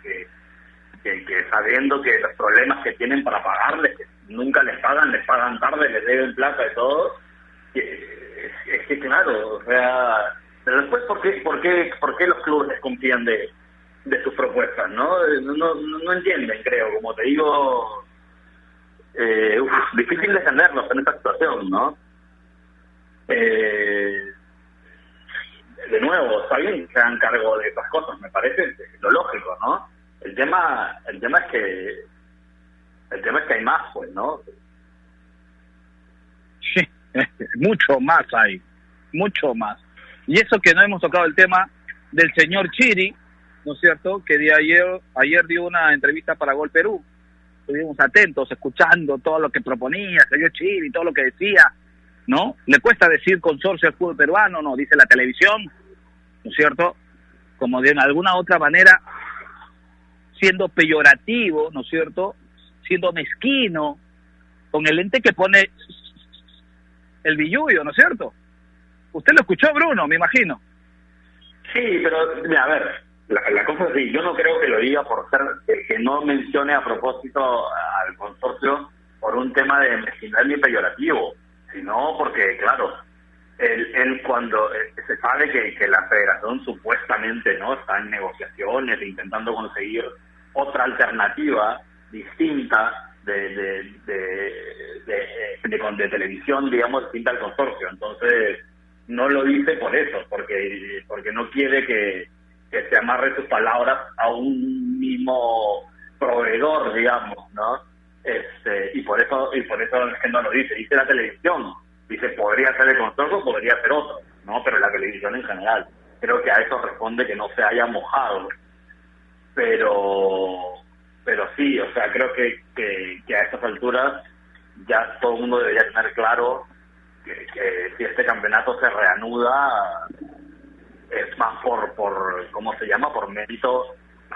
que, que, sabiendo que los problemas que tienen para pagarles, que nunca les pagan, les pagan tarde, les deben plata y todo, es, que claro, o sea, pero después, ¿por qué, por qué, por qué los clubes desconfían de, de sus propuestas, no? No, no, no entienden, creo, como te digo, eh, uf, difícil defenderlos en esta situación, ¿no? Eh, de nuevo, está que se hagan cargo de esas cosas, me parece lo lógico, ¿no? El tema, el tema es que, el tema es que hay más, pues, ¿no?
Sí, mucho más hay, mucho más. Y eso que no hemos tocado el tema del señor Chiri, ¿no es cierto? Que de ayer, ayer dio una entrevista para Gol Perú. Estuvimos atentos, escuchando todo lo que proponía señor Chiri, todo lo que decía, ¿no? Le cuesta decir consorcio al fútbol peruano, no, dice la televisión, ¿no es cierto? Como de alguna otra manera, siendo peyorativo, ¿no es cierto? Siendo mezquino, con el ente que pone el billuyo, ¿no es cierto? Usted lo escuchó, Bruno, me imagino.
Sí, pero mira, a ver, la, cosa es así, yo no creo que lo diga por ser, que, que no mencione a propósito al consorcio por un tema de mezquindad ni peyorativo, sino porque, claro, él, él cuando eh, se sabe que, que la federación supuestamente no está en negociaciones, intentando conseguir otra alternativa distinta de, de, de, de, televisión, digamos, distinta al consorcio. Entonces, no lo dice por eso, porque porque no quiere que, que se amarre sus palabras a un mismo proveedor, digamos, ¿no? Este, y por eso y por eso no lo dice, dice la televisión, dice podría ser el consorcio, podría ser otro, ¿no? Pero la televisión en general. Creo que a eso responde que no se haya mojado. Pero pero sí, o sea, creo que, que, que a estas alturas ya todo el mundo debería tener claro que, que si este campeonato se reanuda es más por por cómo se llama por mérito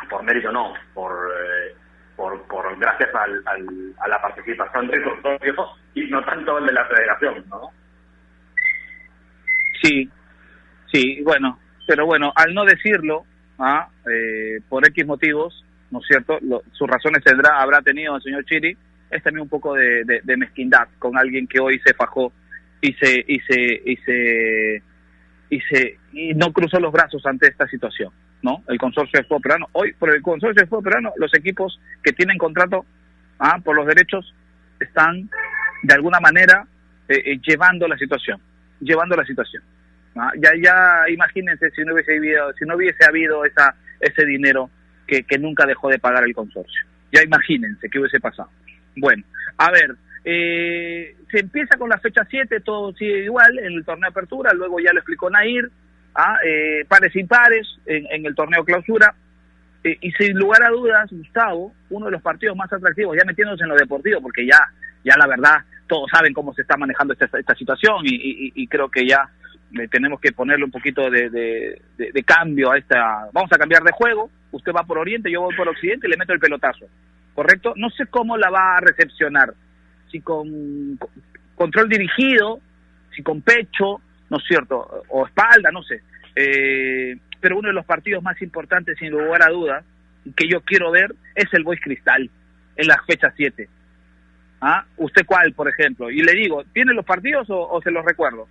por mérito no por eh, por, por gracias al, al, a la participación del consorcio y no tanto el de la federación no
Sí, sí, bueno, pero bueno, al no decirlo, ¿ah? eh, por X motivos, ¿no es cierto? Lo- sus razones tendrá, habrá tenido el señor Chiri, es también un poco de, de- mezquindad con alguien que hoy se fajó y se, y se, y se, y se, y no cruzó los brazos ante esta situación, ¿no? El consorcio de fútbol peruano, hoy por el consorcio de fútbol peruano, los equipos que tienen contrato, ¿ah? por los derechos, están de alguna manera eh, eh, llevando la situación, llevando la situación. ¿ah? Ya, ya imagínense si no hubiese habido, si no hubiese habido esa, ese dinero que, que nunca dejó de pagar el consorcio. Ya imagínense qué hubiese pasado. Bueno, a ver, eh, se empieza con la fecha 7, todo sigue igual en el torneo de apertura, luego ya lo explicó Nair, ¿ah? eh, pares impares en, en el torneo clausura, eh, y sin lugar a dudas, Gustavo, uno de los partidos más atractivos, ya metiéndose en lo deportivo, porque ya, ya la verdad, todos saben cómo se está manejando esta, esta situación y, creo que ya eh, tenemos que ponerle un poquito de- de- de cambio a esta... Vamos a cambiar de juego, usted va por Oriente, yo voy por Occidente y le meto el pelotazo, ¿correcto? No sé cómo la va a recepcionar, si con, con- control dirigido, si con pecho, ¿no es cierto? O espalda, no sé. Eh, pero uno de los partidos más importantes, sin lugar a dudas, que yo quiero ver, es el Boys Cristal, en la fecha 7. ¿Ah? ¿Usted cuál, por ejemplo? Y le digo, ¿tiene los partidos o se los recuerdo?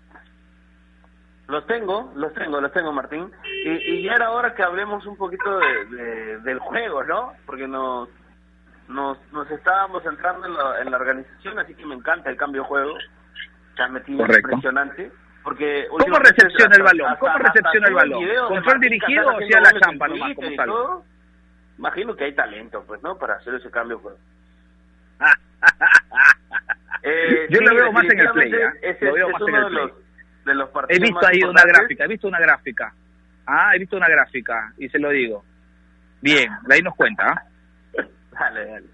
Los tengo, los tengo, los tengo, Martín. Y, y ya era hora que hablemos un poquito de, de- del juego, ¿no? Porque nos, nos, nos estábamos entrando en la, en la organización, así que me encanta el cambio de juego. Se ha metido
Correcto.
impresionante. Porque
¿Cómo recepciona el balón?
hasta-
¿Cómo recepciona el balón? ¿Control dirigido o hacía la champa nomás, como tal?
todo? Imagino que hay talento, pues, ¿no? Para hacer ese cambio de juego. Eh,
Yo
sí,
lo veo más en el play, ¿ah?
Ese
Lo veo más en el play.
los, de los
He
partidos
visto
más
ahí una gráfica, he visto una gráfica. Ah, he visto una gráfica y se lo digo. Bien, ahí nos cuenta. ¿ah?
Dale, dale.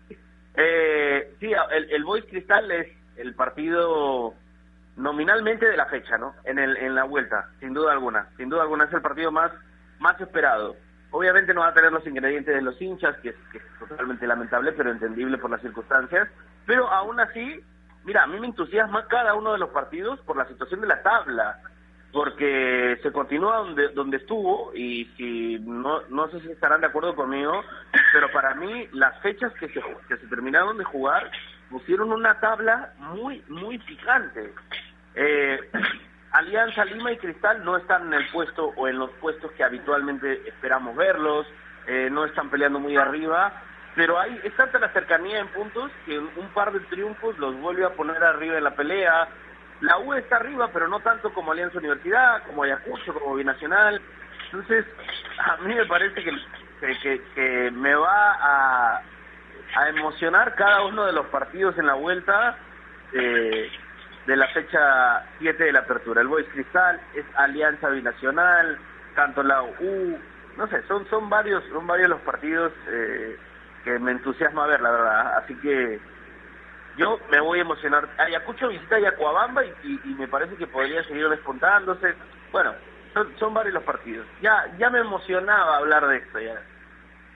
Eh, sí, el, el Boys Cristal es el partido nominalmente de la fecha, ¿no? En, el, en la vuelta, sin duda alguna. Sin duda alguna es el partido más, más esperado. Obviamente no va a tener los ingredientes de los hinchas, que es, que es totalmente lamentable, pero entendible por las circunstancias. Pero aún así, mira, a mí me entusiasma cada uno de los partidos por la situación de la tabla, porque se continúa donde donde estuvo y si no no sé si estarán de acuerdo conmigo, pero para mí las fechas que se que se terminaron de jugar pusieron una tabla muy muy picante. Eh, Alianza Lima y Cristal no están en el puesto o en los puestos que habitualmente esperamos verlos, eh, no están peleando muy arriba, pero hay es tanta la cercanía en puntos que un par de triunfos los vuelve a poner arriba en la pelea. La U está arriba, pero no tanto como Alianza Universidad, como Ayacucho, como Binacional. Entonces, a mí me parece que, que, que, me va a, a emocionar cada uno de los partidos en la vuelta. Eh, de la fecha 7 de la apertura. El Boys Cristal es Alianza Binacional, tanto la U, no sé, son son varios son varios los partidos eh, que me entusiasma ver, la verdad. Así que yo me voy a emocionar. Ayacucho visita Ayacuabamba y, y, y me parece que podría seguir despuntándose. Bueno, son, son varios los partidos. Ya ya me emocionaba hablar de esto ya.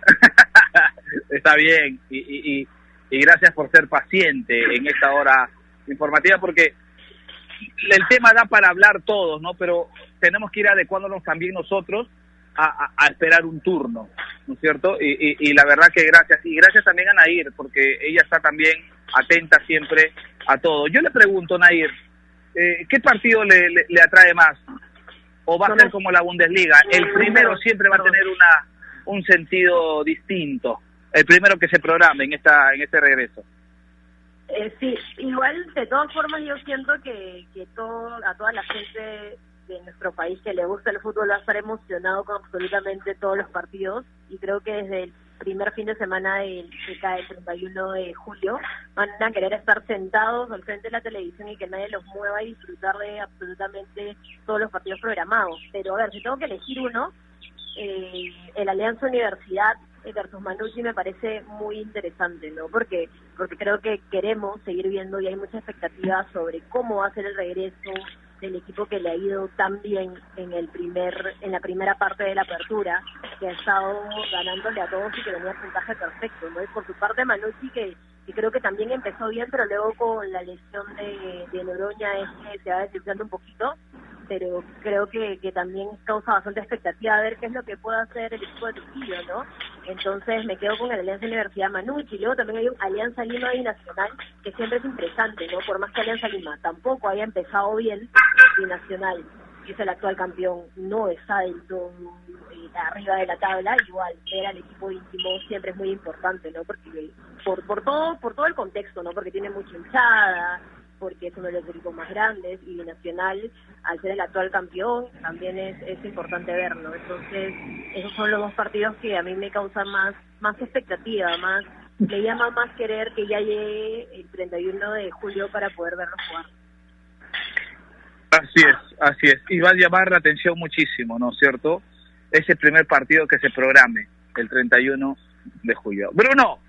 Está bien y, y, y gracias por ser paciente en esta hora informativa porque el tema da para hablar todos, ¿no? Pero tenemos que ir adecuándonos también nosotros a, a, esperar un turno, ¿no es cierto? Y, y, y, la verdad que gracias. Y gracias también a Nair, porque ella está también atenta siempre a todo. Yo le pregunto, Nair, eh, ¿qué partido le, le, le, atrae más? ¿O va a ser como la Bundesliga? El primero siempre va a tener una un sentido distinto. El primero que se programe en esta en este regreso.
Eh, sí, igual de todas formas yo siento que, que todo, a toda la gente de nuestro país que le gusta el fútbol va a estar emocionado con absolutamente todos los partidos y creo que desde el primer fin de semana del que cae el 31 de julio van a querer estar sentados al frente de la televisión y que nadie los mueva y disfrutar de absolutamente todos los partidos programados. Pero a ver, si tengo que elegir uno, eh, el Alianza Universidad versus Manucci me parece muy interesante, ¿no? Porque porque creo que queremos seguir viendo y hay mucha expectativa sobre cómo va a ser el regreso del equipo que le ha ido tan bien en el primer en la primera parte de la apertura, que ha estado ganándole a todos y que tenía puntaje perfecto, ¿no? Y por su parte Manucci que, que creo que también empezó bien, pero luego con la lesión de, de Noroña es que se va desinflando un poquito pero creo que, que también causa bastante expectativa a ver qué es lo que puede hacer el equipo de Trujillo, ¿no? Entonces me quedo con el Alianza Universidad Manucci, luego también hay un Alianza Lima y Nacional, que siempre es interesante, ¿no? Por más que Alianza Lima tampoco haya empezado bien, y Nacional, que es el actual campeón, no está del todo eh, arriba de la tabla, igual ver al equipo íntimo siempre es muy importante, ¿no? Porque por, por todo, por todo el contexto, ¿no? Porque tiene mucha hinchada, porque es uno de los equipos más grandes y Nacional, al ser el actual campeón, también es, es importante verlo. Entonces, esos son los dos partidos que a mí me causan más, más expectativa, más me llama más querer que ya llegue el 31 de julio para poder verlo jugar.
Así es, así es. Y va a llamar la atención muchísimo, ¿no es cierto? Ese primer partido que se programe el 31 de julio. Bruno,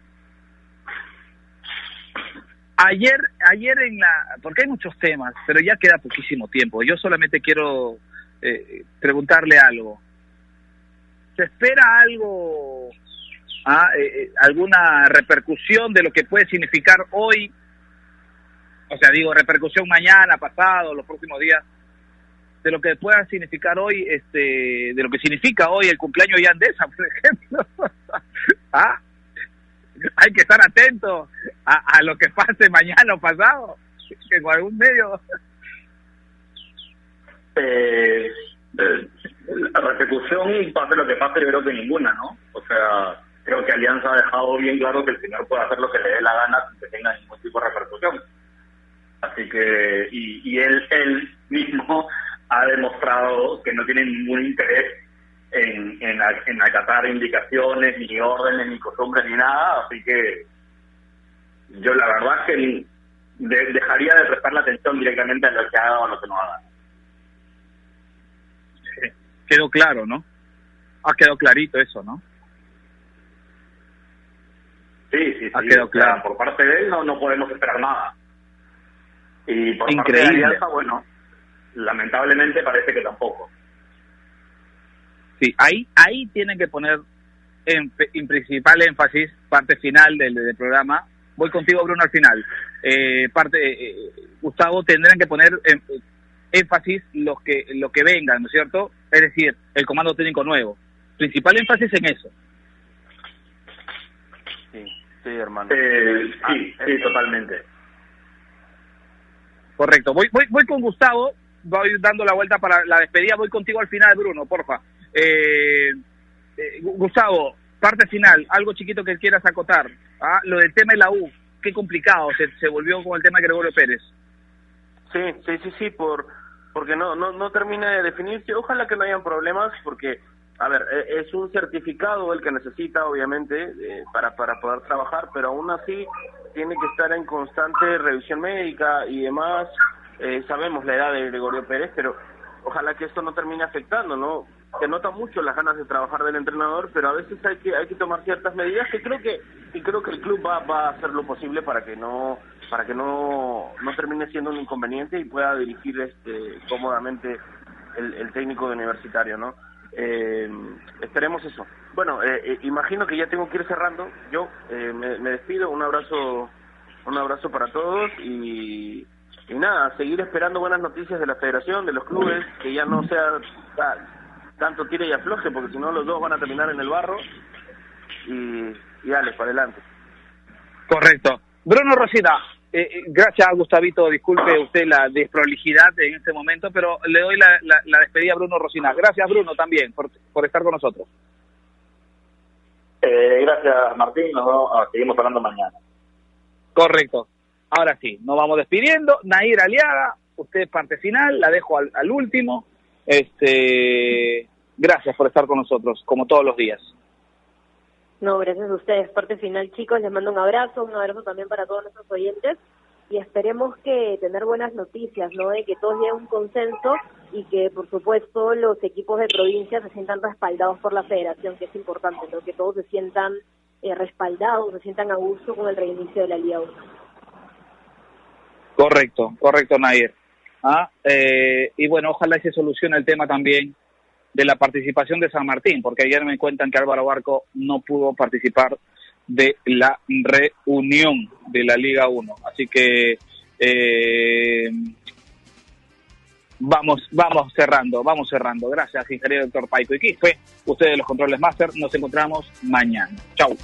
Ayer, ayer en la, porque hay muchos temas, pero ya queda poquísimo tiempo. Yo solamente quiero eh, preguntarle algo. ¿Se espera algo, ah, eh, alguna repercusión de lo que puede significar hoy? O sea, digo, repercusión mañana, pasado, los próximos días, de lo que pueda significar hoy, este, de lo que significa hoy el cumpleaños de Andesa, por ejemplo. ¿Ah? Hay que estar atento a, a, lo que pase mañana o pasado, que en algún medio.
Eh, eh, la repercusión, pase lo que pase, yo creo que ninguna, ¿no? O sea, creo que Alianza ha dejado bien claro que el señor puede hacer lo que le dé la gana sin que tenga ningún tipo de repercusión. Así que, y, y él, él mismo ha demostrado que no tiene ningún interés en, en, en acatar indicaciones, ni órdenes, ni costumbres, ni nada, así que yo la verdad es que de, dejaría de prestar la atención directamente a lo que haga o lo que no haga.
Quedó claro, ¿no? Ha quedado clarito eso, ¿no?
Sí, sí, sí.
Ha quedado claro.
por parte de él no, no podemos esperar nada. Y por
Increíble.
parte de Alianza, bueno, lamentablemente parece que tampoco.
Sí, ahí, ahí tienen que poner en, en principal énfasis, parte final del, del programa, voy contigo Bruno al final. Eh, parte, eh, Gustavo, tendrán que poner em, énfasis los que, lo que vengan, ¿no es cierto? Es decir, el comando técnico nuevo. Principal énfasis en eso.
Sí, sí, hermano.
Eh, sí, sí, totalmente.
Correcto. Voy, voy, voy con Gustavo, voy dando la vuelta para la despedida, voy contigo al final, Bruno, porfa. Eh, eh, Gustavo, parte final, algo chiquito que quieras acotar. ¿ah? Lo del tema de la U, qué complicado se, volvió con el tema de Gregorio Pérez.
Sí, sí, sí, sí, por, porque no, no, no termina de definirse. Ojalá que no hayan problemas, porque, a ver, e- es un certificado el que necesita, obviamente, para, para poder trabajar, pero aún así tiene que estar en constante revisión médica y demás. Eh, sabemos la edad de Gregorio Pérez, pero ojalá que esto no termine afectando, ¿no? Se nota mucho las ganas de trabajar del entrenador, pero a veces hay que hay que tomar ciertas medidas que creo que y creo que el club va, va a hacer lo posible para que no para que no no termine siendo un inconveniente y pueda dirigir este cómodamente el, el técnico de universitario, ¿no? Eh, esperemos eso. Bueno, eh, eh, imagino que ya tengo que ir cerrando. Yo eh, me, me despido. Un abrazo, un abrazo para todos y, y nada, seguir esperando buenas noticias de la federación, de los clubes, que ya no sea tanto tire y afloje, porque si no los dos van a terminar en el barro. Y, y dale, para adelante.
Correcto. Bruno Rosita, eh, eh, gracias Gustavito, disculpe usted la desprolijidad en este momento, pero le doy la, la, la despedida a Bruno Rosina. Gracias Bruno también por, por estar con nosotros.
Eh, gracias, Martín. Nos vamos, ah, seguimos hablando mañana.
Correcto. Ahora sí, nos vamos despidiendo. Nair Aliaga, usted parte final, la dejo al, al último. Este, gracias por estar con nosotros, como todos los días.
No, gracias a ustedes. Parte final, chicos, les mando un abrazo, un abrazo también para todos nuestros oyentes y esperemos que tener buenas noticias, ¿no? De que todos lleguen a un consenso y que, por supuesto, los equipos de provincia se sientan respaldados por la federación, que es importante, ¿no? Que todos se sientan eh, respaldados, se sientan a gusto con el reinicio de la Liga 1.
Correcto, correcto, Nair. Ah, eh, y bueno, ojalá se solucione el tema también de la participación de San Martín, porque ayer me cuentan que Álvaro Barco no pudo participar de la reunión de la Liga 1. Así que eh, vamos, vamos cerrando, vamos cerrando. Gracias, ingeniero doctor Paico y Quispe. Ustedes los controles máster, nos encontramos mañana. Chau.